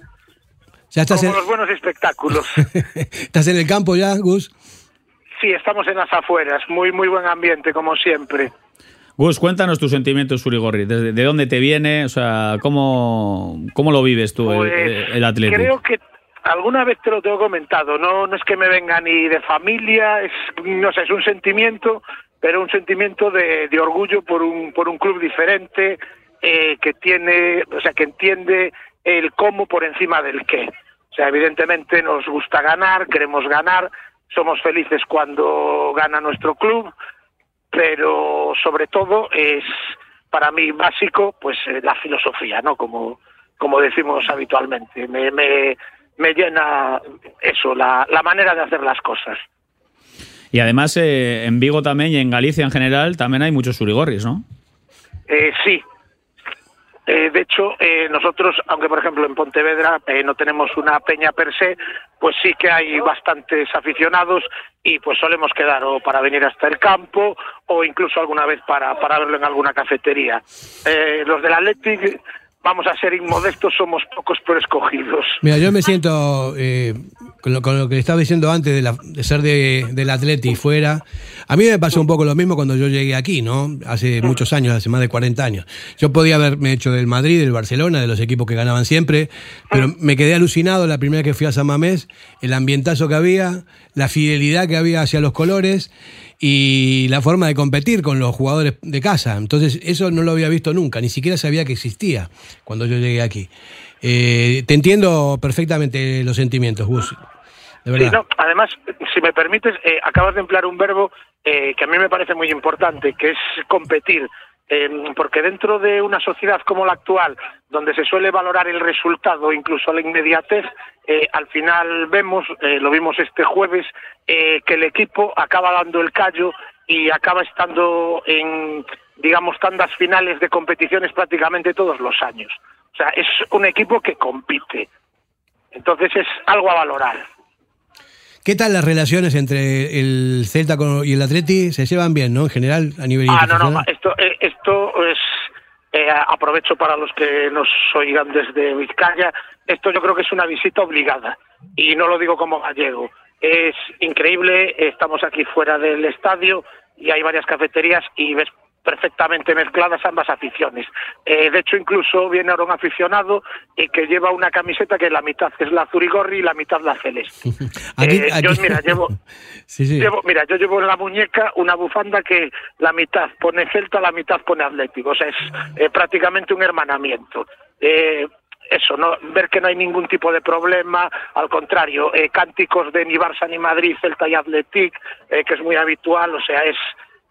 ¿Ya estás como en, los buenos espectáculos. [LAUGHS] estás en el campo ya, Gus? sí, estamos en las afueras. Muy, muy buen ambiente, como siempre. Gus, cuéntanos tus sentimientos, Surigorri. ¿De, de dónde te viene? O sea, ¿cómo, cómo lo vives tú, el- Pues, el, Atlético? Creo que alguna vez te lo tengo comentado. No, no es que me venga ni de familia, es, no sé, es un sentimiento, pero un sentimiento de, de orgullo por un, por un club diferente, eh, que tiene, o sea, que entiende el cómo por encima del qué. O sea, evidentemente nos gusta ganar, queremos ganar, somos felices cuando gana nuestro club, pero sobre todo es para mí básico pues eh, la filosofía, ¿no? Como, como decimos habitualmente. Me, me, me llena eso, la, la manera de hacer las cosas. Y además, eh, en Vigo también y en Galicia en general también hay muchos Surigorris, ¿no? Eh, sí. Eh, de hecho, eh, nosotros, aunque por ejemplo en Pontevedra eh, no tenemos una peña per se, pues sí que hay bastantes aficionados y pues solemos quedar o para venir hasta el campo o incluso alguna vez para, para verlo en alguna cafetería. Eh, los del Athletic, vamos a ser inmodestos, somos pocos pero escogidos. Mira, yo me siento, eh, con, lo, con lo que estaba diciendo antes de, la- de ser de, del Atleti fuera, a mí me pasó un poco lo mismo cuando yo llegué aquí, ¿no? Hace muchos años, hace más de 40 años. Yo podía haberme hecho del Madrid, del Barcelona, de los equipos que ganaban siempre, pero me quedé alucinado la primera vez que fui a San Mamés, el ambientazo que había, la fidelidad que había hacia los colores y la forma de competir con los jugadores de casa. Entonces, eso no lo había visto nunca, ni siquiera sabía que existía cuando yo llegué aquí. Eh, te entiendo perfectamente los sentimientos, Gus. Sí, no, además, si me permites, eh, acabas de emplear un verbo eh, que a mí me parece muy importante, que es competir. Eh, porque dentro de una sociedad como la actual, donde se suele valorar el resultado, incluso la inmediatez, eh, al final vemos, eh, lo vimos este jueves, que el equipo acaba dando el callo y acaba estando en, digamos, tandas finales de competiciones prácticamente todos los años. O sea, es un equipo que compite. Entonces es algo a valorar. ¿Qué tal las relaciones entre el Celta y el Atleti? Se llevan bien, ¿no? En general, a nivel Ah, no, no, esto, eh, esto es, eh, aprovecho para los que nos oigan desde Vizcaya, esto yo creo que es una visita obligada, y no lo digo como gallego. Es increíble, estamos aquí fuera del estadio y hay varias cafeterías y ves perfectamente mezcladas ambas aficiones. Eh, de hecho, incluso viene ahora un aficionado eh, que lleva una camiseta que la mitad es la azurigorri y la mitad la celeste. [LAUGHS] Aquí- Eh, yo, mira, llevo, [LAUGHS] Sí, sí. Llevo- mira, yo llevo en la muñeca una bufanda que la mitad pone Celta, la mitad pone Atlético. O sea, es eh, prácticamente un hermanamiento. Eh, eso, no ver que no hay ningún tipo de problema, al contrario, eh, cánticos de ni Barça ni Madrid, Celta y Atlético, eh, que es muy habitual, o sea, es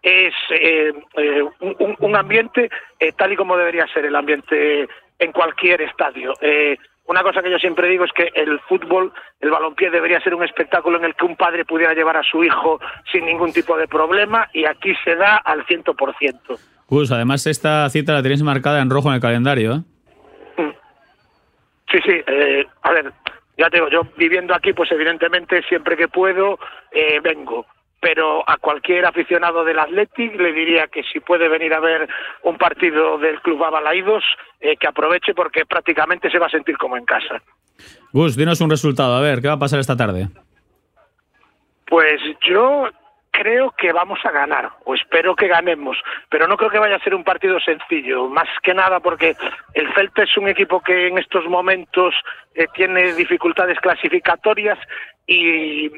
es eh, eh, un, un- ambiente eh, tal y como debería ser el ambiente en cualquier estadio. Eh, una cosa que yo siempre digo es que el fútbol, el balompié debería ser un espectáculo en el que un padre pudiera llevar a su hijo sin ningún tipo de problema y aquí se da al 100%. Gus, además esta cita la tenéis marcada en rojo en el calendario, ¿eh? Sí, sí, eh, a ver, ya te digo, yo viviendo aquí, pues evidentemente siempre que puedo eh, vengo. Pero a cualquier aficionado del Athletic le diría que si puede venir a ver un partido del Club Abalaídos, eh, que aproveche porque prácticamente se va a sentir como en casa. Gus, dinos un resultado, a ver, ¿qué va a pasar esta tarde? Pues yo creo que vamos a ganar, o espero que ganemos, pero no creo que vaya a ser un partido sencillo, más que nada porque el Celta es un equipo que en estos momentos eh, tiene dificultades clasificatorias y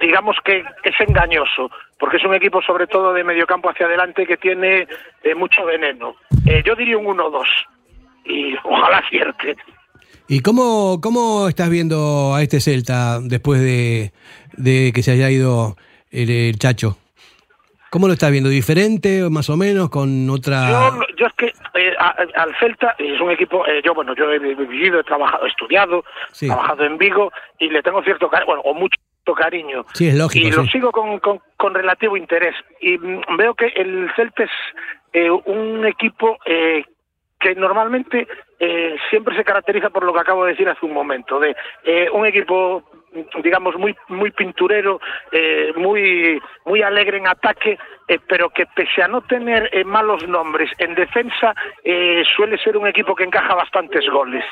digamos que es engañoso, porque es un equipo sobre todo de mediocampo hacia adelante que tiene eh, mucho veneno. Eh, yo diría un 1-2 y ojalá acierte. ¿Y cómo, cómo estás viendo a este Celta después de, de que se haya ido el, el Chacho? ¿Cómo lo estás viendo? ¿Diferente o más o menos con otra...? Yo, yo es que eh, a- al Celta es un equipo, eh, yo bueno, yo he vivido, he trabajado, he estudiado, Sí. trabajado en Vigo y le tengo cierto bueno, o mucho cariño. Sí, es lógico, Y lo sigo con, con, con relativo interés. Y mm, veo que el Celta es eh, un equipo eh, que normalmente eh, siempre se caracteriza por lo que acabo de decir hace un momento, de eh, un equipo digamos muy muy pinturero, eh, muy muy alegre en ataque, eh, pero que pese a no tener eh, malos nombres en defensa eh, suele ser un equipo que encaja bastantes goles,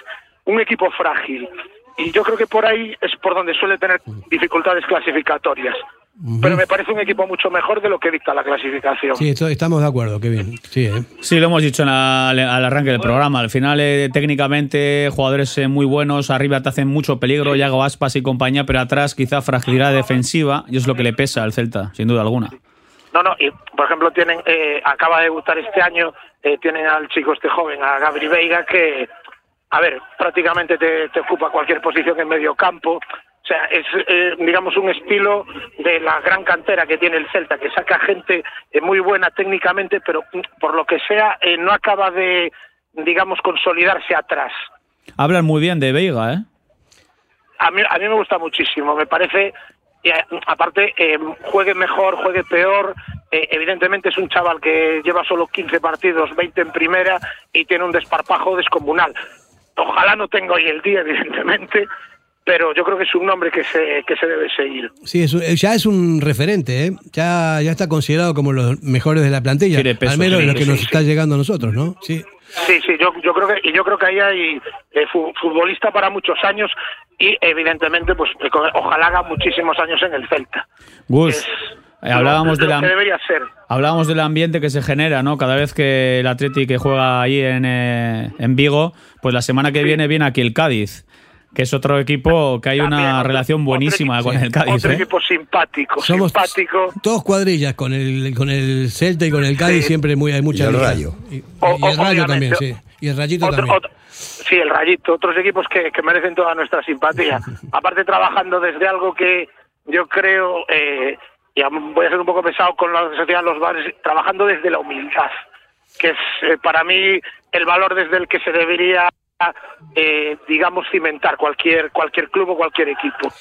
un equipo frágil y yo creo que por ahí es por donde suele tener dificultades clasificatorias. Pero me parece un equipo mucho mejor de lo que dicta la clasificación. Sí, esto- estamos de acuerdo, qué bien. Sí, ¿eh? Sí, lo hemos dicho en la- al arranque del programa. Al final, eh, técnicamente, jugadores eh, muy buenos, arriba te hacen mucho peligro, Yago Aspas y compañía, pero atrás quizá fragilidad defensiva y es lo que le pesa al Celta, sin duda alguna. No, no, y por ejemplo tienen, eh, acaba de debutar este año, eh, tienen al chico este joven, a Gabri Veiga, que, a ver, prácticamente te, te ocupa cualquier posición en medio campo. O sea, es, eh, digamos, un estilo de la gran cantera que tiene el Celta, que saca gente eh, muy buena técnicamente, pero mm, por lo que sea, eh, no acaba de, digamos, consolidarse atrás. Hablan muy bien de Veiga, ¿eh? A mí, a mí me gusta muchísimo, me parece, y, aparte, juegue mejor, juegue peor, evidentemente es un chaval que lleva solo 15 partidos, 20 en primera y tiene un desparpajo descomunal. Ojalá no tenga hoy el día, [LAUGHS] evidentemente, pero yo creo que es un nombre que se, que se debe seguir. Sí, es un- ya es un referente, ¿eh? Ya, ya está considerado como los mejores de la plantilla. Peso, al menos sí, lo que nos sí. está llegando a nosotros, ¿no? Sí. Sí, sí, yo, yo creo que y yo creo que ahí hay eh, fu- futbolista para muchos años y evidentemente pues eh, ojalá haga muchísimos años en el Celta. Gus, eh, hablábamos de lo la... que debería ser. Hablábamos del ambiente que se genera, ¿no? Cada vez que el Atleti que juega ahí en, eh, en Vigo, pues la semana que viene viene aquí el Cádiz, que es otro equipo que hay una relación buenísima con el Cádiz, Otro ¿eh? equipo simpático, Somos simpático. todos cuadrillas con el, con el Celta y con el Cádiz, Sí. siempre muy, hay mucha Y el. Rayo. Y, y O- el Rayo también, sí. Y el Rayito Otro- también. otro- sí, el Rayito, otros equipos que, que merecen toda nuestra simpatía. [LAUGHS] Aparte trabajando desde algo que yo creo, eh, y am- voy a ser un poco pesado con la sociedad de los bares, trabajando desde la humildad, que es eh, para mí el valor desde el que se debería, eh, digamos, cimentar cualquier, cualquier club o cualquier equipo.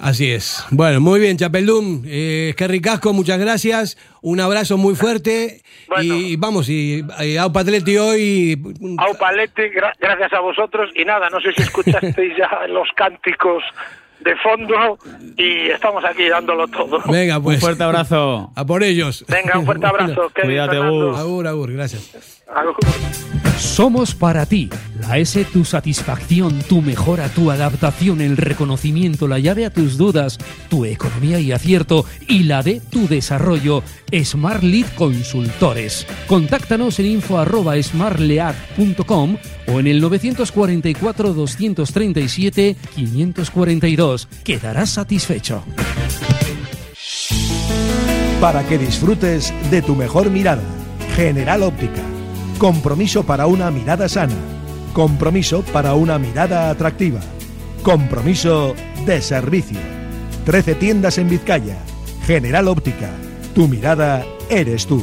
Así es. Bueno, muy bien, Chapeldum. Eh, Kerry Casco, muchas gracias. Un abrazo muy fuerte. Y vamos, y, y Aupa Atleti hoy. Aupa Atleti, gra- gracias a vosotros. Y nada, no sé si escuchasteis ya los cánticos de fondo y estamos aquí dándolo todo. Venga, pues. Un fuerte abrazo. A por ellos. Venga, un fuerte abrazo. [LAUGHS] Cuídate. Gus. Agur, agur, gracias. Somos para ti. La S, tu satisfacción, tu mejora, tu adaptación, el reconocimiento, la llave a tus dudas, tu economía y acierto y la de tu desarrollo. Smart Lead Consultores. Contáctanos en info arroba smartlead.com o en el 944 237 542. Quedarás satisfecho. Para que disfrutes de tu mejor mirada. General Óptica. Compromiso para una mirada sana. Compromiso para una mirada atractiva. Compromiso de servicio. 13 tiendas en Vizcaya. General Óptica. Tu mirada eres tú.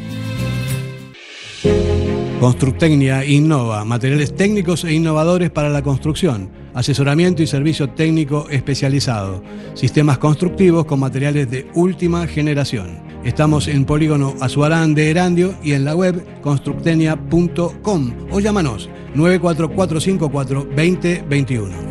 Constructecnia innova, materiales técnicos e innovadores para la construcción, asesoramiento y servicio técnico especializado, sistemas constructivos con materiales de última generación. Estamos en Polígono Azuarán de Erandio y en la web constructenia.com o llámanos 94454 2021.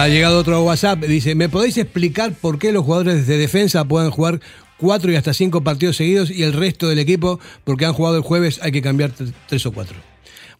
Ha llegado otro WhatsApp, dice, ¿me podéis explicar por qué los jugadores de defensa pueden jugar cuatro y hasta cinco partidos seguidos y el resto del equipo, porque han jugado el jueves, hay que cambiar tres o cuatro?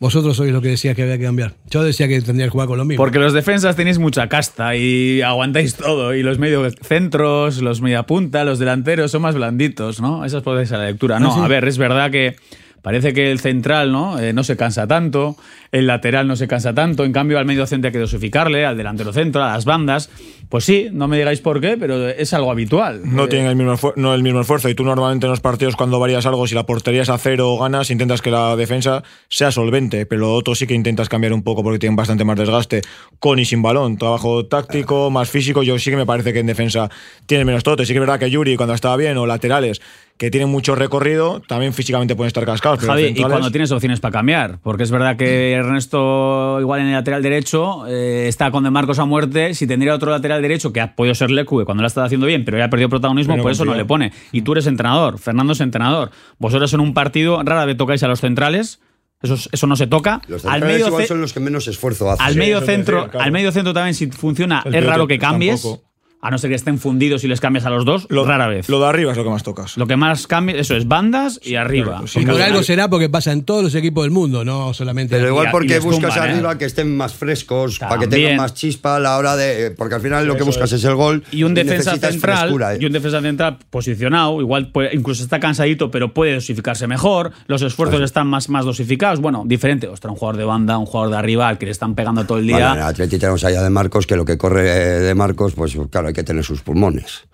Vosotros sois los que decías que había que cambiar. Yo decía que tendría que jugar con lo mismo. Porque los defensas tenéis mucha casta y aguantáis todo. Y los mediocentros, los mediapunta, los delanteros son más blanditos, ¿no? Esa es la lectura. No, Ah, sí. a ver, es verdad que parece que el central ¿no? Eh, no se cansa tanto, el lateral no se cansa tanto, en cambio al medio centro hay que dosificarle, al delantero centro, a las bandas. Pues sí, no me digáis por qué, pero es algo habitual. No Eh, tienen el mismo, no el mismo esfuerzo. Y tú normalmente en los partidos, cuando varías algo, si la portería es a cero o ganas, intentas que la defensa sea solvente. Pero lo otro sí que intentas cambiar un poco porque tienen bastante más desgaste. Con y sin balón. Trabajo táctico, más físico. Yo sí que me parece que en defensa tienen menos trote. Sí que es verdad que Yuri, cuando estaba bien, o laterales, que tienen mucho recorrido, también físicamente pueden estar cascados. pero Javi, y cuando tienes opciones para cambiar, porque es verdad que Ernesto, igual en el lateral derecho, eh, está con De Marcos a muerte. Si tendría otro lateral derecho, que ha podido ser Lecu, cuando lo ha estado haciendo bien, pero ya ha perdido protagonismo, Pero por eso no le pone. Y tú eres entrenador, Fernando es entrenador. Vosotros en un partido rara vez tocáis a los centrales. Eso, es- eso no se toca. Los al centrales medio, son los que menos esfuerzo hacen. al medio centro, decía, claro. al medio centro también, si funciona, El es raro que cambies. tampoco. A no ser que estén fundidos y les cambias a los dos, Lo, rara vez. Lo de arriba es lo que más tocas. Lo que más cambia, eso es bandas y arriba. sí, Y por algo al- será porque pasa en todos los equipos del mundo, no solamente. Pero igual porque buscas tumban, ¿eh? arriba que estén más frescos, para que tengan más chispa a la hora de. Porque al final lo que buscas es el gol. y un defensa central frescura, ¿eh? y un defensa central posicionado igual puede- incluso está cansadito pero puede dosificarse mejor los esfuerzos están más, más dosificados bueno diferente ostras un jugador de banda un jugador de arriba al que le están pegando todo el día en el Atleti tenemos allá de Marcos, que lo que corre eh, de Marcos, pues claro, hay que tener sus pulmones.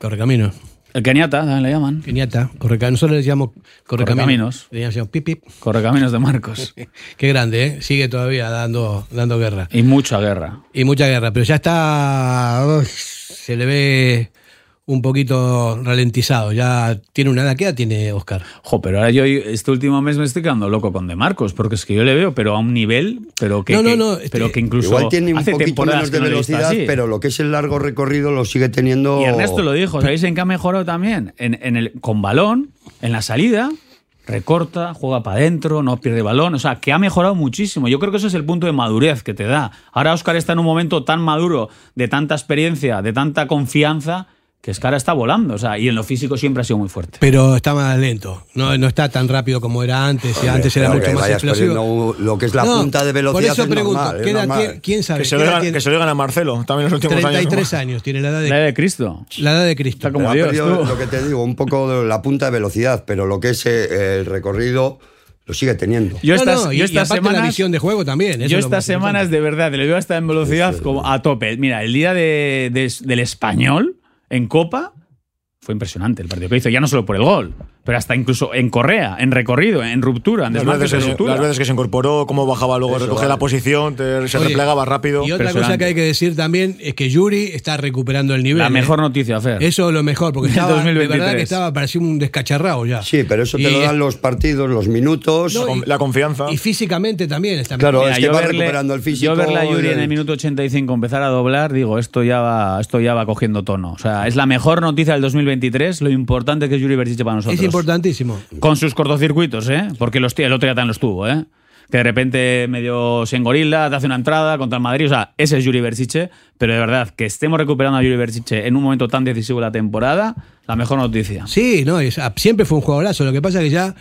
Correcamino. el Keniata también le llaman Keniata, correca. Nosotros le llamamos correcamino. Correcaminos. Le llamamos pip pip. correcaminos de Marcos [LAUGHS] Qué grande, ¿eh? Sigue todavía dando, dando guerra. y mucha guerra Y mucha guerra, pero ya está. uy, se le ve un poquito ralentizado. Ya tiene una edad. ¿Qué edad tiene Oscar? Jo, pero ahora yo este último mes me estoy quedando loco con De Marcos porque es que yo le veo pero a un nivel pero que, No, no, que- no, este- pero que incluso Igual tiene un hace poquito temporadas menos de que velocidad, así. pero lo que es el largo recorrido lo sigue teniendo. Y Ernesto lo dijo, ¿sabéis en qué ha mejorado también? En, en el, con balón, en la salida, recorta, juega para adentro, no pierde balón. O sea, que ha mejorado muchísimo. Yo creo que ese es el punto de madurez que te da. Ahora Oscar está en un momento tan maduro, de tanta experiencia, de tanta confianza, que es que ahora está volando. O sea, y en lo físico siempre ha sido muy fuerte. Pero está más lento. No, no está tan rápido como era antes. y antes era mucho más vayas explosivo. lo que es la No, punta de velocidad. Por eso es pregunto, normal, ¿qué edad normal. tiene- ¿quién sabe? Que se, ¿Qué lo digan, tiene? que se lo digan a Marcelo también en los últimos 33 años. años tiene la edad de, La edad de Cristo. la edad de Cristo. Está como Dios, perdido tú. lo que te digo, un poco de la punta de velocidad, pero lo que es eh, el recorrido lo sigue teniendo. Yo No, estas, no, y- yo y estas la visión de juego también. eso yo estas semanas de verdad le veo hasta en velocidad como a tope. Mira, el día de- de- del español en Copa fue impresionante el partido que hizo, ya no solo por el gol, pero hasta incluso en correa, en recorrido, en ruptura, en Las veces, de que se, ruptura. las veces que se incorporó, cómo bajaba luego, Eso, recogía vale. la posición, te- se Oye, replegaba rápido. Y otra cosa que hay que decir también es que Yuri está recuperando el nivel. La ¿eh? mejor noticia, Fer. Eso es lo mejor, porque Del [LAUGHS] estaba, de 2023. verdad que estaba, parecía un descacharrado ya. Sí, pero eso te Y- lo dan los partidos, los minutos. No, la confianza. Y físicamente también está Claro, Mira, es que yo va verle- recuperando el físico. Yo verla a Yuri en el minuto 85 empezar a doblar, digo, esto ya va, esto ya va cogiendo tono. O sea, es la mejor noticia del 2023, lo importante que es Yuri Berchiche para nosotros. Es importantísimo. Con sus cortocircuitos, ¿eh? Porque los, el otro día también los tuvo, ¿eh? Que de repente medio se engorila, te hace una entrada contra el Madrid. O sea, ese es Yuri Berchiche. Pero de verdad, que estemos recuperando a Yuri Berchiche en un momento tan decisivo de la temporada, la mejor noticia. Sí, no, es- ah, siempre fue un jugadorazo. Lo que pasa es que ya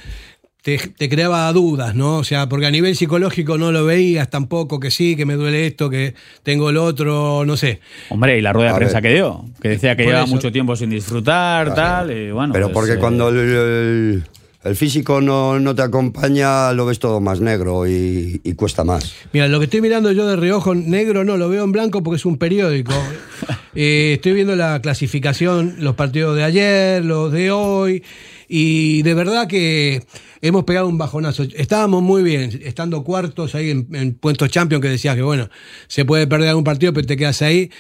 te, te creaba dudas, ¿no? O sea, porque a nivel psicológico no lo veías tampoco, que sí, que me duele esto, que tengo el otro, no sé. Hombre, y la rueda de prensa ver. que dio, que decía que Por lleva eso. mucho tiempo sin disfrutar, tal, y bueno. Pero pues, porque eh, cuando el, el- el físico no, no te acompaña, lo ves todo más negro y, y cuesta más. Mira, lo que estoy mirando yo de reojo negro no, lo veo en blanco porque es un periódico. [LAUGHS] Eh, estoy viendo la clasificación, los partidos de ayer, los de hoy, y de verdad que hemos pegado un bajonazo. Estábamos muy bien, estando cuartos ahí en, en puestos champion, que decías que bueno, se puede perder algún partido, pero te quedas ahí.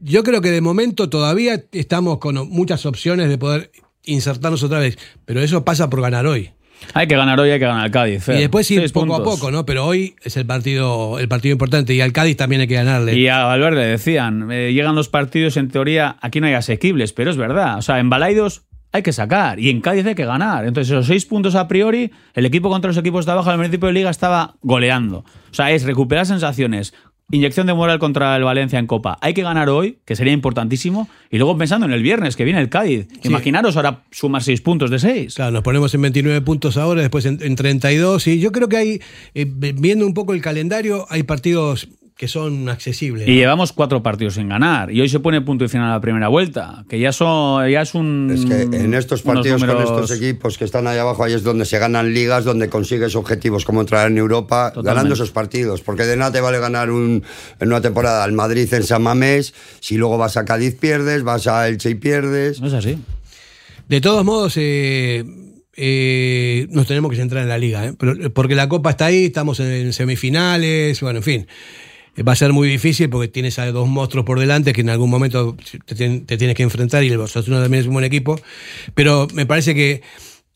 Yo creo que de momento todavía estamos con muchas opciones de poder insertarnos otra vez, pero eso pasa por ganar hoy. Hay que ganar hoy, hay que ganar al Cádiz. Fer. Y después ir Seis poco a poco, ¿no? Pero hoy es el partido, el partido importante y al Cádiz también hay que ganarle. Y a Valverde decían, eh, llegan los partidos, en teoría, aquí no hay asequibles, pero es verdad. O sea, en Balaidos hay que sacar y en Cádiz hay que ganar. Entonces, esos seis puntos a priori, el equipo contra los equipos de abajo del principio de liga estaba goleando. O sea, es recuperar sensaciones. Inyección de moral contra el Valencia en Copa. Hay que ganar hoy, que sería importantísimo. Y luego pensando en el viernes, que viene el Cádiz. Imaginaros ahora sumar seis puntos de seis. Claro, nos ponemos en 29 puntos ahora, después en, en 32. Y yo creo que hay, eh, viendo un poco el calendario, hay partidos que son accesibles. Y llevamos cuatro partidos sin ganar. Y hoy se pone punto y final a la primera vuelta. Que ya, son, ya es un. Es que en estos partidos números- con estos equipos que están ahí abajo, ahí es donde se ganan ligas, donde consigues objetivos como entrar en Europa, Totalmente. ganando esos partidos. Porque de nada te vale ganar un, en una temporada al Madrid en San Mamés, si luego vas a Cádiz pierdes, vas a Elche y pierdes. No es así. De todos modos, eh, eh, nos tenemos que centrar en la liga, ¿eh? Porque la Copa está ahí, estamos en semifinales, bueno, en fin. Eh, Va a ser muy difícil porque tienes a dos monstruos por delante que en algún momento te, tien- te tienes que enfrentar y el Osasuna también es un buen equipo. Pero me parece que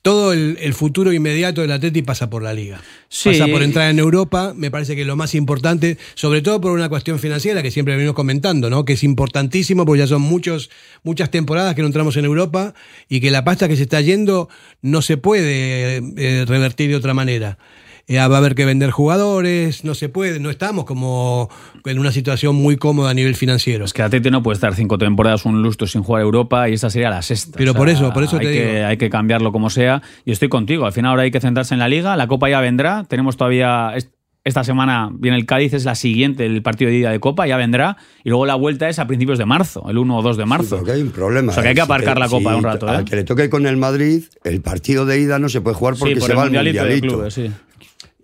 todo el, el futuro inmediato del Atleti pasa por la liga. Sí. Pasa por entrar en Europa, me parece que lo más importante, sobre todo por una cuestión financiera que siempre venimos comentando, ¿no? Que es importantísimo porque ya son muchos, muchas temporadas que no entramos en Europa y que la pasta que se está yendo no se puede eh, revertir de otra manera. Eh, va a haber que vender jugadores, no se puede, no estamos como en una situación muy cómoda a nivel financiero. Es que Atleti no puede estar cinco temporadas un lustro sin jugar a Europa y esta sería la sexta. Pero por eso, por eso hay te que, digo. Hay que cambiarlo como sea. Y estoy contigo. Al final ahora hay que centrarse en la Liga. La Copa ya vendrá. Tenemos todavía... est- Esta semana viene el Cádiz, es la siguiente, el partido de ida de Copa, ya vendrá. Y luego la vuelta es a principios de marzo, el 1 o 2 de marzo. Porque hay un problema. O sea que hay que ¿eh? aparcar Si la Copa si un rato, ¿eh? Al que le toque con el Madrid, el partido de ida no se puede jugar porque sí, por se el va al mundialito, de mundialito. clubes, sí.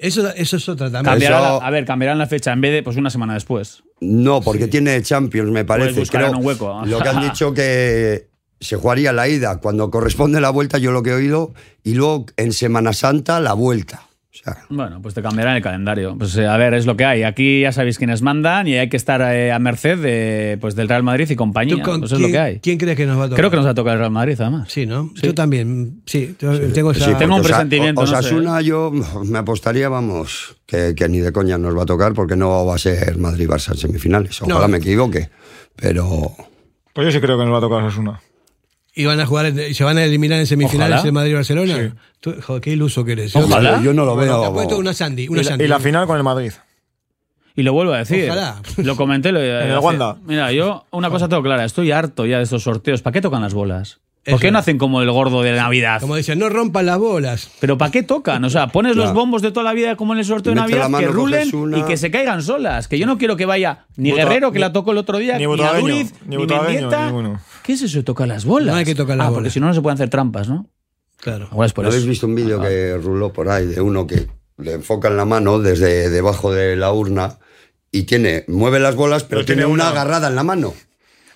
Eso, eso es otra también. Cambiará Eso- la- a ver, cambiarán la fecha en vez de pues una semana después. No, porque tiene Champions, me parece. buscarán Creo- un hueco. [LAUGHS] Lo que han dicho que se jugaría la ida cuando corresponde la vuelta, yo lo que he oído, y luego en Semana Santa la vuelta. O sea, Bueno, pues te cambiarán el calendario. Pues eh, a ver, es lo que hay. Aquí ya sabéis quiénes mandan y hay que estar eh, a merced de, pues, del Real Madrid y compañía. ¿Tú con Pues es lo quién- que hay. ¿Quién crees que nos va a tocar? Creo que nos va a tocar el Real Madrid, además. Sí, ¿no? Yo también, sí. yo Tengo esa... sí, tengo un porque Osa- presentimiento, no sé. Osasuna, yo me apostaría, vamos, que, que ni de coña nos va a tocar porque no va a ser Madrid-Barça en semifinales. Ojalá No. me equivoque, pero Pues yo sí creo que nos va a tocar Osasuna. Y van a jugar, en- se van a eliminar en semifinales Ojalá. el Madrid y Barcelona. Sí. Tú, joder, qué iluso que eres. Ojalá. Yo no lo Bueno, veo. Te apuesto una Sandy, una y, la, Sandy. y la final con el Madrid. Y lo vuelvo a decir. Ojalá. Lo comenté. Lo, [LAUGHS] En el Wanda. Mira, yo una cosa tengo clara. Estoy harto ya de estos sorteos. ¿Para qué tocan las bolas? ¿Por qué no hacen como el gordo de Navidad? Como dicen, no rompan las bolas. ¿Pero para qué tocan? O sea, pones los Ya. bombos de toda la vida como en el sorteo de Navidad, que rulen y que se caigan solas. Que yo no quiero que vaya ni Buta- Guerrero, que ni- la tocó el otro día, ni ni, Aduriz, ni ni, Mendieta. ¿Qué es eso de tocar las bolas? No hay que tocar las ah, bolas. porque si no, no se pueden hacer trampas, ¿no? Claro. Ahora es por ¿No habéis visto un vídeo que ruló por ahí de uno que le enfocan la mano desde debajo de la urna y tiene, mueve las bolas, pero, Pero tiene, tiene una una- agarrada en la mano.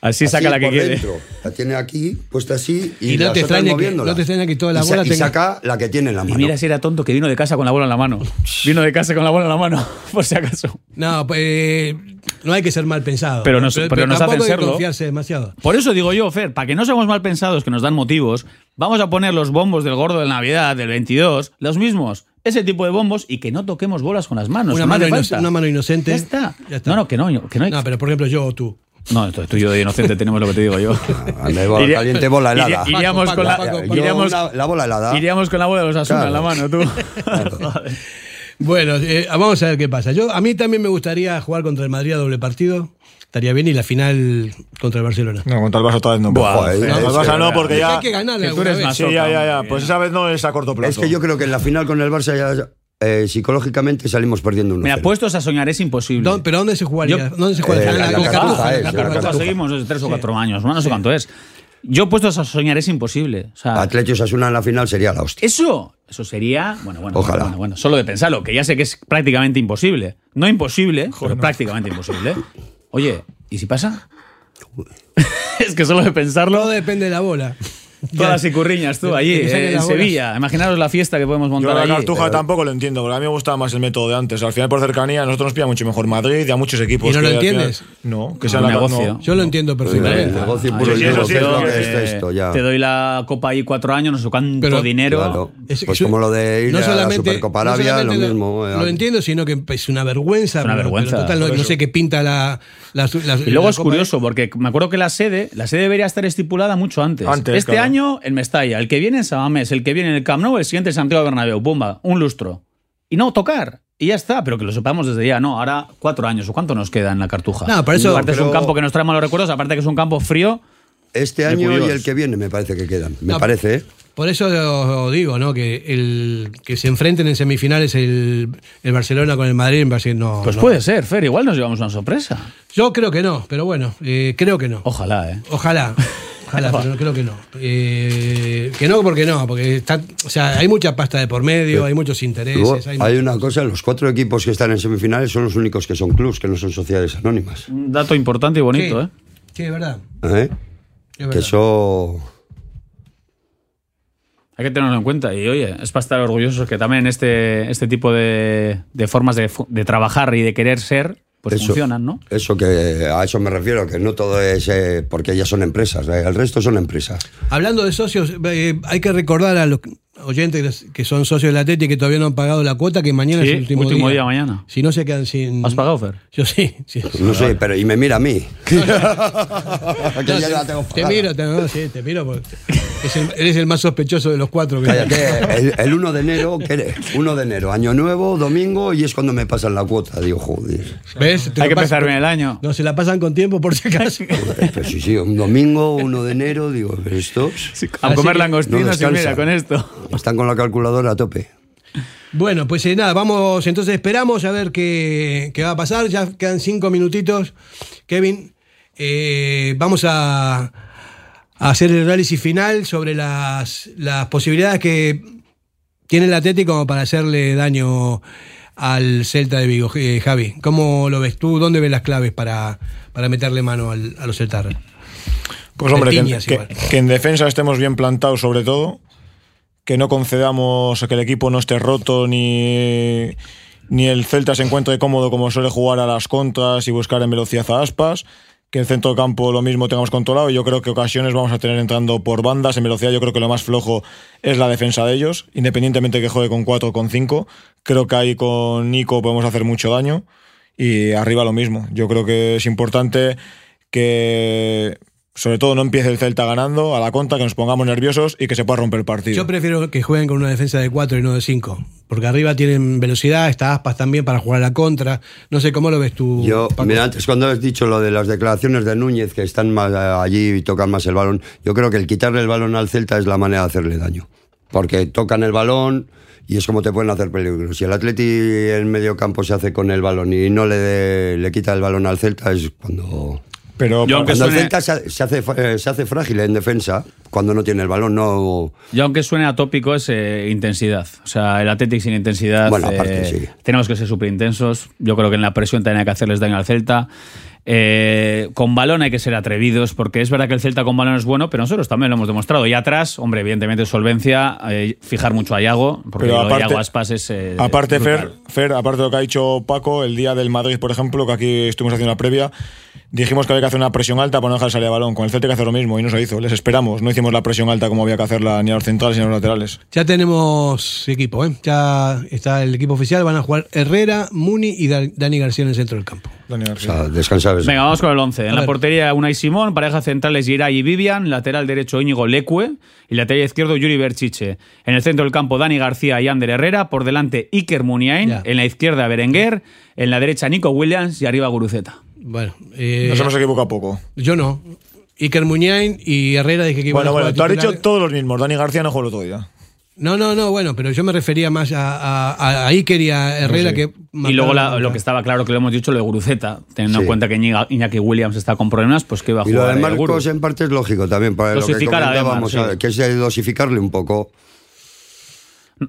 Así saca Así la que quiere. dentro. La tiene aquí, puesta así, y, Y no te, extraña que, no te extraña que toda la y, sa- bola y tenga... saca la que tiene en la Y mano. mira si era tonto que vino de casa con la bola en la mano. Vino de casa con la bola en la mano, [LAUGHS] por si acaso. No, pues eh, no hay que ser mal pensado. Pero nos- pero nos tampoco hacen hay que serlo. confiarse demasiado. Por eso digo yo, Fer, para que no seamos mal pensados, que nos dan motivos, vamos a poner los bombos del gordo de Navidad, del 22, los mismos, ese tipo de bombos, y que no toquemos bolas con las manos. Una mano, hace ino- falta. una mano inocente. Ya está. Ya está. No, no, que no, que no. No, pero por ejemplo yo o tú. No, esto- tú y yo de inocente [LAUGHS] tenemos lo que te digo yo. Anda, bola Iría- caliente, bola helada. iría- iríamos, Paco, con la, Paco, iríamos, bola helada. iríamos con la bola de los Asuna Claro. en la mano, tú. [LAUGHS] Joder. Bueno, eh, vamos a ver qué pasa. Yo A mí también me gustaría jugar contra el Madrid a doble partido. Estaría bien y la final contra el Barcelona. No, contra el Barça otra vez no. Buah, Joder, es contra el Barça no, porque ya. hay que ganarle que tú alguna eres vez. más Sí, ya, ya, ya. Pues esa vez no es a corto plazo. Es que yo creo que en la final con el Barça ya eh, psicológicamente salimos perdiendo uno. Mira, puestos a soñar es imposible. ¿Dó- ¿Pero dónde se jugaría? Yo- ¿Dónde se juega? Eh, En la la Cartuja, Cartuja, es, la la Cartuja Cartuja. seguimos desde tres o cuatro años, no sé cuánto es. Yo puestos a soñar es imposible. O sea, Osasuna en la final sería la hostia. Eso, eso sería, bueno, bueno, Ojalá. bueno, bueno, solo de pensarlo, que ya sé que es prácticamente imposible. No imposible, pero prácticamente imposible. Oye, ¿y si pasa? [LAUGHS] es que solo de pensarlo, Todo depende de la bola. Todas las icurriñas tú allí, eh, en. Sevilla. Imaginaros la fiesta que podemos Yo montar la allí. Cartuja tampoco lo entiendo, porque a mí me gustaba más el método de antes. Al final, por cercanía, a nosotros nos pilla mucho mejor Madrid y a muchos equipos. ¿Y no que lo final- entiendes? no, que sea la negocio. no. Yo lo entiendo El perfectamente. negocio Ah, puro lo eh. Te doy la Copa ahí cuatro años, no sé cuánto Pero- dinero. Claro. Es- pues yo- como lo de ir no a la Supercopa no Arabia, lo mismo. eh, Lo entiendo, sino que es una vergüenza. Es una vergüenza, total, no, sé qué pinta la. la- la- Y luego la es curioso, porque me acuerdo que la sede, la sede debería estar estipulada mucho antes. Antes, este claro. año en Mestalla, el que viene en Samamés, el que viene en el Camp Nou, el siguiente en Santiago Bernabéu, pumba, un lustro. Y no tocar. Y ya está, pero que lo sepamos desde ya. No, ahora cuatro años. ¿O cuánto nos queda en la Cartuja? No, para eso- Aparte es pero- un campo que nos trae malos recuerdos, aparte que es un campo frío. Este año y el que viene me parece que quedan. Me No, parece, ¿eh? Por eso digo, ¿no? Que el que se enfrenten en semifinales el, el Barcelona con el Madrid en Brasil no. Pues no. puede ser, Fer, igual nos llevamos una sorpresa. Yo creo que no, pero bueno, eh, creo que no. Ojalá, ¿eh? Ojalá. [LAUGHS] Ojalá, pero creo que no. Eh, que no, porque no, porque está, o sea, hay mucha pasta de por medio, hay muchos intereses. Luego, hay- hay una cosa, los cuatro equipos que están en semifinales son los únicos que son clubs, que no son sociedades anónimas. Un dato importante y bonito, Sí. ¿eh? Sí, es verdad. ¿Eh? es Que eso... Hay que tenerlo en cuenta. Y oye, es para estar orgullosos que también este, este tipo de, de formas de trabajar y de querer ser, pues Eso. funcionan, ¿no? Eso que a eso me refiero, que no todo es eh, porque ellas son empresas, eh, el resto son empresas. Hablando de socios, eh, hay que recordar a los oyentes que son socios del Atleti que todavía no han pagado la cuota, que mañana Sí, es el último, último día. día mañana. Si no se quedan sin. ¿Has pagado, Fer? Yo sí. sí. No sé, pero y me mira a mí. [LAUGHS] [LAUGHS] Que No, ya te, la tengo te miro, te, no, sí, te miro. porque es el- eres el más sospechoso de los cuatro. que- Cállate, [LAUGHS] el, el 1 de enero, ¿qué eres? 1 de enero, año nuevo, domingo, y es cuando me pasan la cuota. Digo, joder. ¿Ves? Te Hay que empezar bien el año. No, se la pasan con tiempo por si acaso. [LAUGHS] Joder, Pero sí, sí, un domingo, 1 de enero, digo, pero estos A comer langostinos no y mira, descansa. con esto. están con la calculadora a tope. Bueno, pues eh, nada, vamos, entonces esperamos a ver qué, qué va a pasar. Ya quedan cinco minutitos. Kevin, eh, vamos a hacer el análisis final sobre las, las posibilidades que tiene el Atlético como para hacerle daño al Celta de Vigo. Eh, Javi, ¿cómo lo ves tú? ¿Dónde ves las claves para, para meterle mano al- a los celtarras? Pues hombre, que, que- que en defensa estemos bien plantados sobre todo, que no concedamos que el equipo no esté roto ni, ni el Celta se encuentre cómodo como suele jugar a las contras y buscar en velocidad a aspas, que el centro de campo lo mismo tengamos controlado. Yo creo que ocasiones vamos a tener entrando por bandas, en velocidad yo creo que lo más flojo es la defensa de ellos, independientemente que juegue con 4 o con 5, creo que ahí con Nico podemos hacer mucho daño. Y arriba lo mismo, yo creo que es importante que sobre todo no empiece el Celta ganando a la conta, que nos pongamos nerviosos y que se pueda romper el partido. Yo prefiero que jueguen con una defensa de 4 y no de 5. Porque arriba tienen velocidad, está Aspas también para jugar a la contra. No sé cómo lo ves tú. Yo, Paco? mira, antes cuando has dicho lo de las declaraciones de Núñez, que están más eh, allí y tocan más el balón, yo creo que el quitarle el balón al Celta es la manera de hacerle daño. Porque tocan el balón y es como te pueden hacer peligro. Si el Atleti en medio campo se hace con el balón y no le, de- le quita el balón al Celta, es cuando... Pero Yo, cuando suene- el Celta se, hace, eh, se hace frágil en defensa, cuando no tiene el balón, no... Yo, aunque suene atópico, es eh, intensidad. O sea, el Athletic sin intensidad. Bueno, aparte, eh, sí. Tenemos que ser súper intensos. Yo creo que en la presión hay que hacerles daño al Celta. Eh, con balón hay que ser atrevidos, porque es verdad que el Celta con balón es bueno, pero nosotros también lo hemos demostrado. Y atrás, hombre, evidentemente solvencia, eh, fijar mucho a Yago, porque Pero lo de aparte- Yago Aspas es. eh, Aparte, Fer. Fer, aparte de lo que ha dicho Paco, el día del Madrid, por ejemplo, que aquí estuvimos haciendo una previa, dijimos que había que hacer una presión alta para no dejar salir el balón. Con el Celta hay que hacer lo mismo y no se hizo. Les esperamos. No hicimos la presión alta como había que hacerla ni a los centrales ni a los laterales. Ya tenemos equipo, ¿eh? Ya está el equipo oficial. Van a jugar Herrera, Muni y Da- Dani García en el centro del campo. Dani O García. sea, descansar. Venga, vamos con el 11. En la portería, Unai Simón, pareja centrales Giray y Vivian, lateral derecho Íñigo Lecue y lateral izquierdo Yuri Berchiche. En el centro del campo, Dani García y Ander Herrera, por delante Iker Muniain, Ya. en la izquierda Berenguer, en la derecha Nico Williams y arriba Guruceta. Bueno, eh, Nos hemos equivocado poco. yo no. Iker Muñain y Herrera dije que Bueno, a bueno, tú has dicho todos los mismos. Dani García no jugó el otro día. No, no, no, bueno, pero yo me refería más a, a, a Iker y a Herrera sí. que... Y luego la- lo que estaba claro que lo hemos dicho, lo de Guruceta, teniendo en Sí. cuenta que Iñaki Williams está con problemas, pues que iba a Y lo jugar de eh. Marcos en parte es lógico también, para lo que comentábamos, sí. que es dosificarle un poco.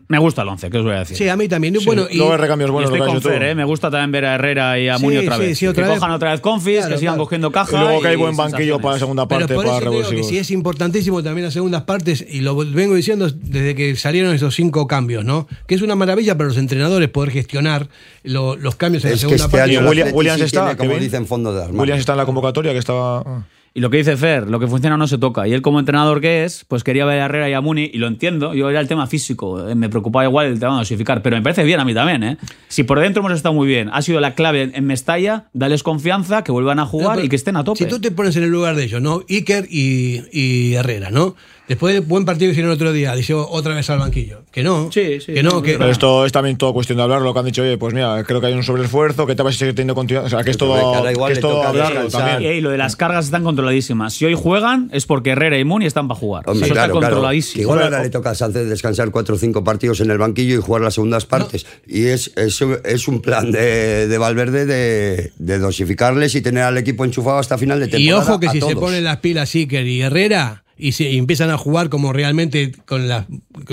Me gusta el 11, ¿qué os voy a decir? Sí, a mí también. Bueno, y, Luego hay recambios Y buenos. estoy lo que con Fer. ¿eh? me gusta también ver a Herrera y a Sí, Muni otra sí, vez. sí, otra que vez. cojan otra vez confis, Claro, que sigan claro. cogiendo Y caja. luego que hay y buen banquillo para la segunda pero parte, por para eso digo que sí es importantísimo también las segundas partes, y lo vengo diciendo desde que salieron esos cinco cambios, ¿no? Que es una maravilla para los entrenadores poder gestionar lo- los cambios en la Es que segunda este parte. Y año William- Williams sí está, tiene, como dicen, fondo de armario. Williams está en la convocatoria que estaba. Y lo que dice Fer, lo que funciona no se toca. Y él como entrenador que es, pues quería ver a Herrera y a Muni, y lo entiendo. Yo era el tema físico, eh, me preocupaba igual el tema de dosificar, pero me parece bien a mí también, ¿eh? Si por dentro hemos estado muy bien, ha sido la clave en- Mestalla, dales confianza, que vuelvan a jugar No, y que estén a tope. Si tú te pones en el lugar de ellos, ¿no? Iker y, y Herrera, ¿no? Después del buen partido que hicieron el otro día, dice otra vez al banquillo. Que no. Sí, sí, Que no, que. Pero esto es también todo cuestión de hablar, lo que han dicho, oye, pues mira, creo que hay un sobreesfuerzo, que te vas a seguir teniendo continuidad. O sea, que es todo, igual que es todo hablarlo también. Y, y lo de las cargas están controladísimas. Si hoy juegan es porque Herrera y Muni están para jugar. Hombre, Eso claro, está claro. controladísimo. Igual ahora le toca a Sánchez descansar cuatro o cinco partidos en el banquillo y jugar las segundas partes. Y es, es, es un plan de, de Valverde de, de dosificarles y tener al equipo enchufado hasta final de temporada. Y ojo que a si se ponen las pilas Iker y Herrera y, se, y empiezan a jugar como realmente con las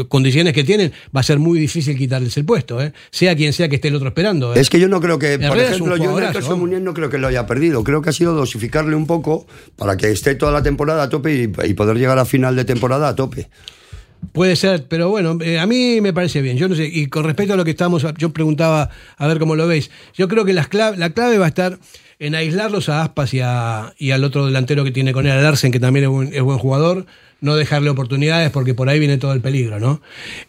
condiciones que tienen, va a ser muy difícil quitarles el puesto, ¿eh? sea quien sea que esté el otro esperando. ¿eh? Es que yo no creo que, por ejemplo, yo en el caso de. Munier no creo que lo haya perdido. Creo que ha sido dosificarle un poco para que esté toda la temporada a tope y, y poder llegar a final de temporada a tope. Puede ser, pero bueno, eh, a mí me parece bien. Yo no sé, y con respecto a lo que estamos, yo preguntaba a ver cómo lo veis. Yo creo que las clave- la clave va a estar en aislarlos a Aspas y, a- y al otro delantero que tiene con él, a Larsen, que también es buen, es buen jugador. No dejarle oportunidades porque por ahí viene todo el peligro, ¿no?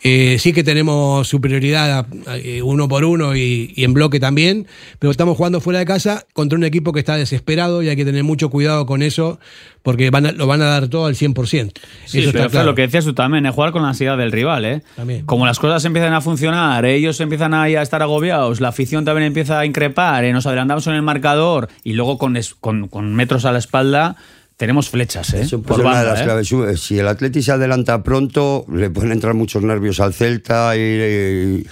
Eh, sí que tenemos superioridad a- a- eh, uno por uno y, y en bloque también, pero estamos jugando fuera de casa contra un equipo que está desesperado y hay que tener mucho cuidado con eso porque van a- lo van a dar todo al 100%. Sí, eso pero está claro. lo que decías tú también, es jugar con la ansiedad del rival, ¿eh? También. Como las cosas empiezan a funcionar, ellos empiezan ahí a estar agobiados, la afición también empieza a increpar, ¿eh? nos adelantamos en el marcador y luego con, es- con, con metros a la espalda tenemos flechas, ¿eh? Eso Por puede de banda, las ¿eh? claves. Si el Atleti se adelanta pronto, le pueden entrar muchos nervios al Celta y, y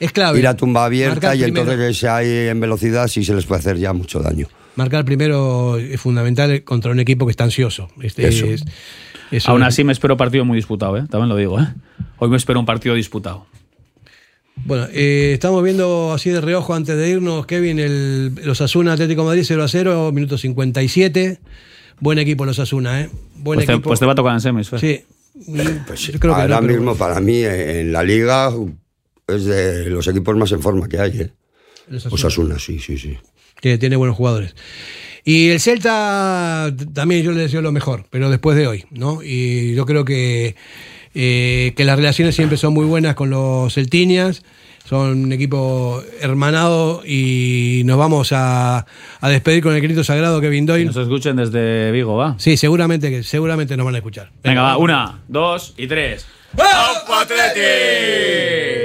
Es clave. ir a tumba abierta y entonces ahí en velocidad sí se les puede hacer ya mucho daño. Marcar primero es fundamental contra un equipo que está ansioso. Este Eso. es- eso Aún es- así me espero partido muy disputado, ¿eh? También lo digo, ¿eh? Hoy me espero un partido disputado. Bueno, eh, estamos viendo así de reojo antes de irnos, Kevin, el, los Asuna Atlético de Madrid 0 a 0, minuto 57. Buen equipo los Asuna, ¿eh? Buen Pues te, equipo. pues te va a tocar en semis, Fer. Sí. Pues Yo creo que ahora no, pero mismo, para mí, eh, en la liga es de los equipos más en forma que hay. ¿eh? Los Asuna. Osasuna, sí, sí, sí. Tiene, tiene buenos jugadores. Y el Celta también yo le deseo lo mejor, pero después de hoy, ¿no? Y yo creo que, eh, que las relaciones siempre son muy buenas con los celtinias. Son un equipo hermanado y nos vamos a, a despedir con el grito sagrado Kevin Que Doyle. nos escuchen desde Vigo, va. Sí, seguramente que seguramente nos van a escuchar. Venga, va, una, dos y tres. ¡Vamos, Atleti!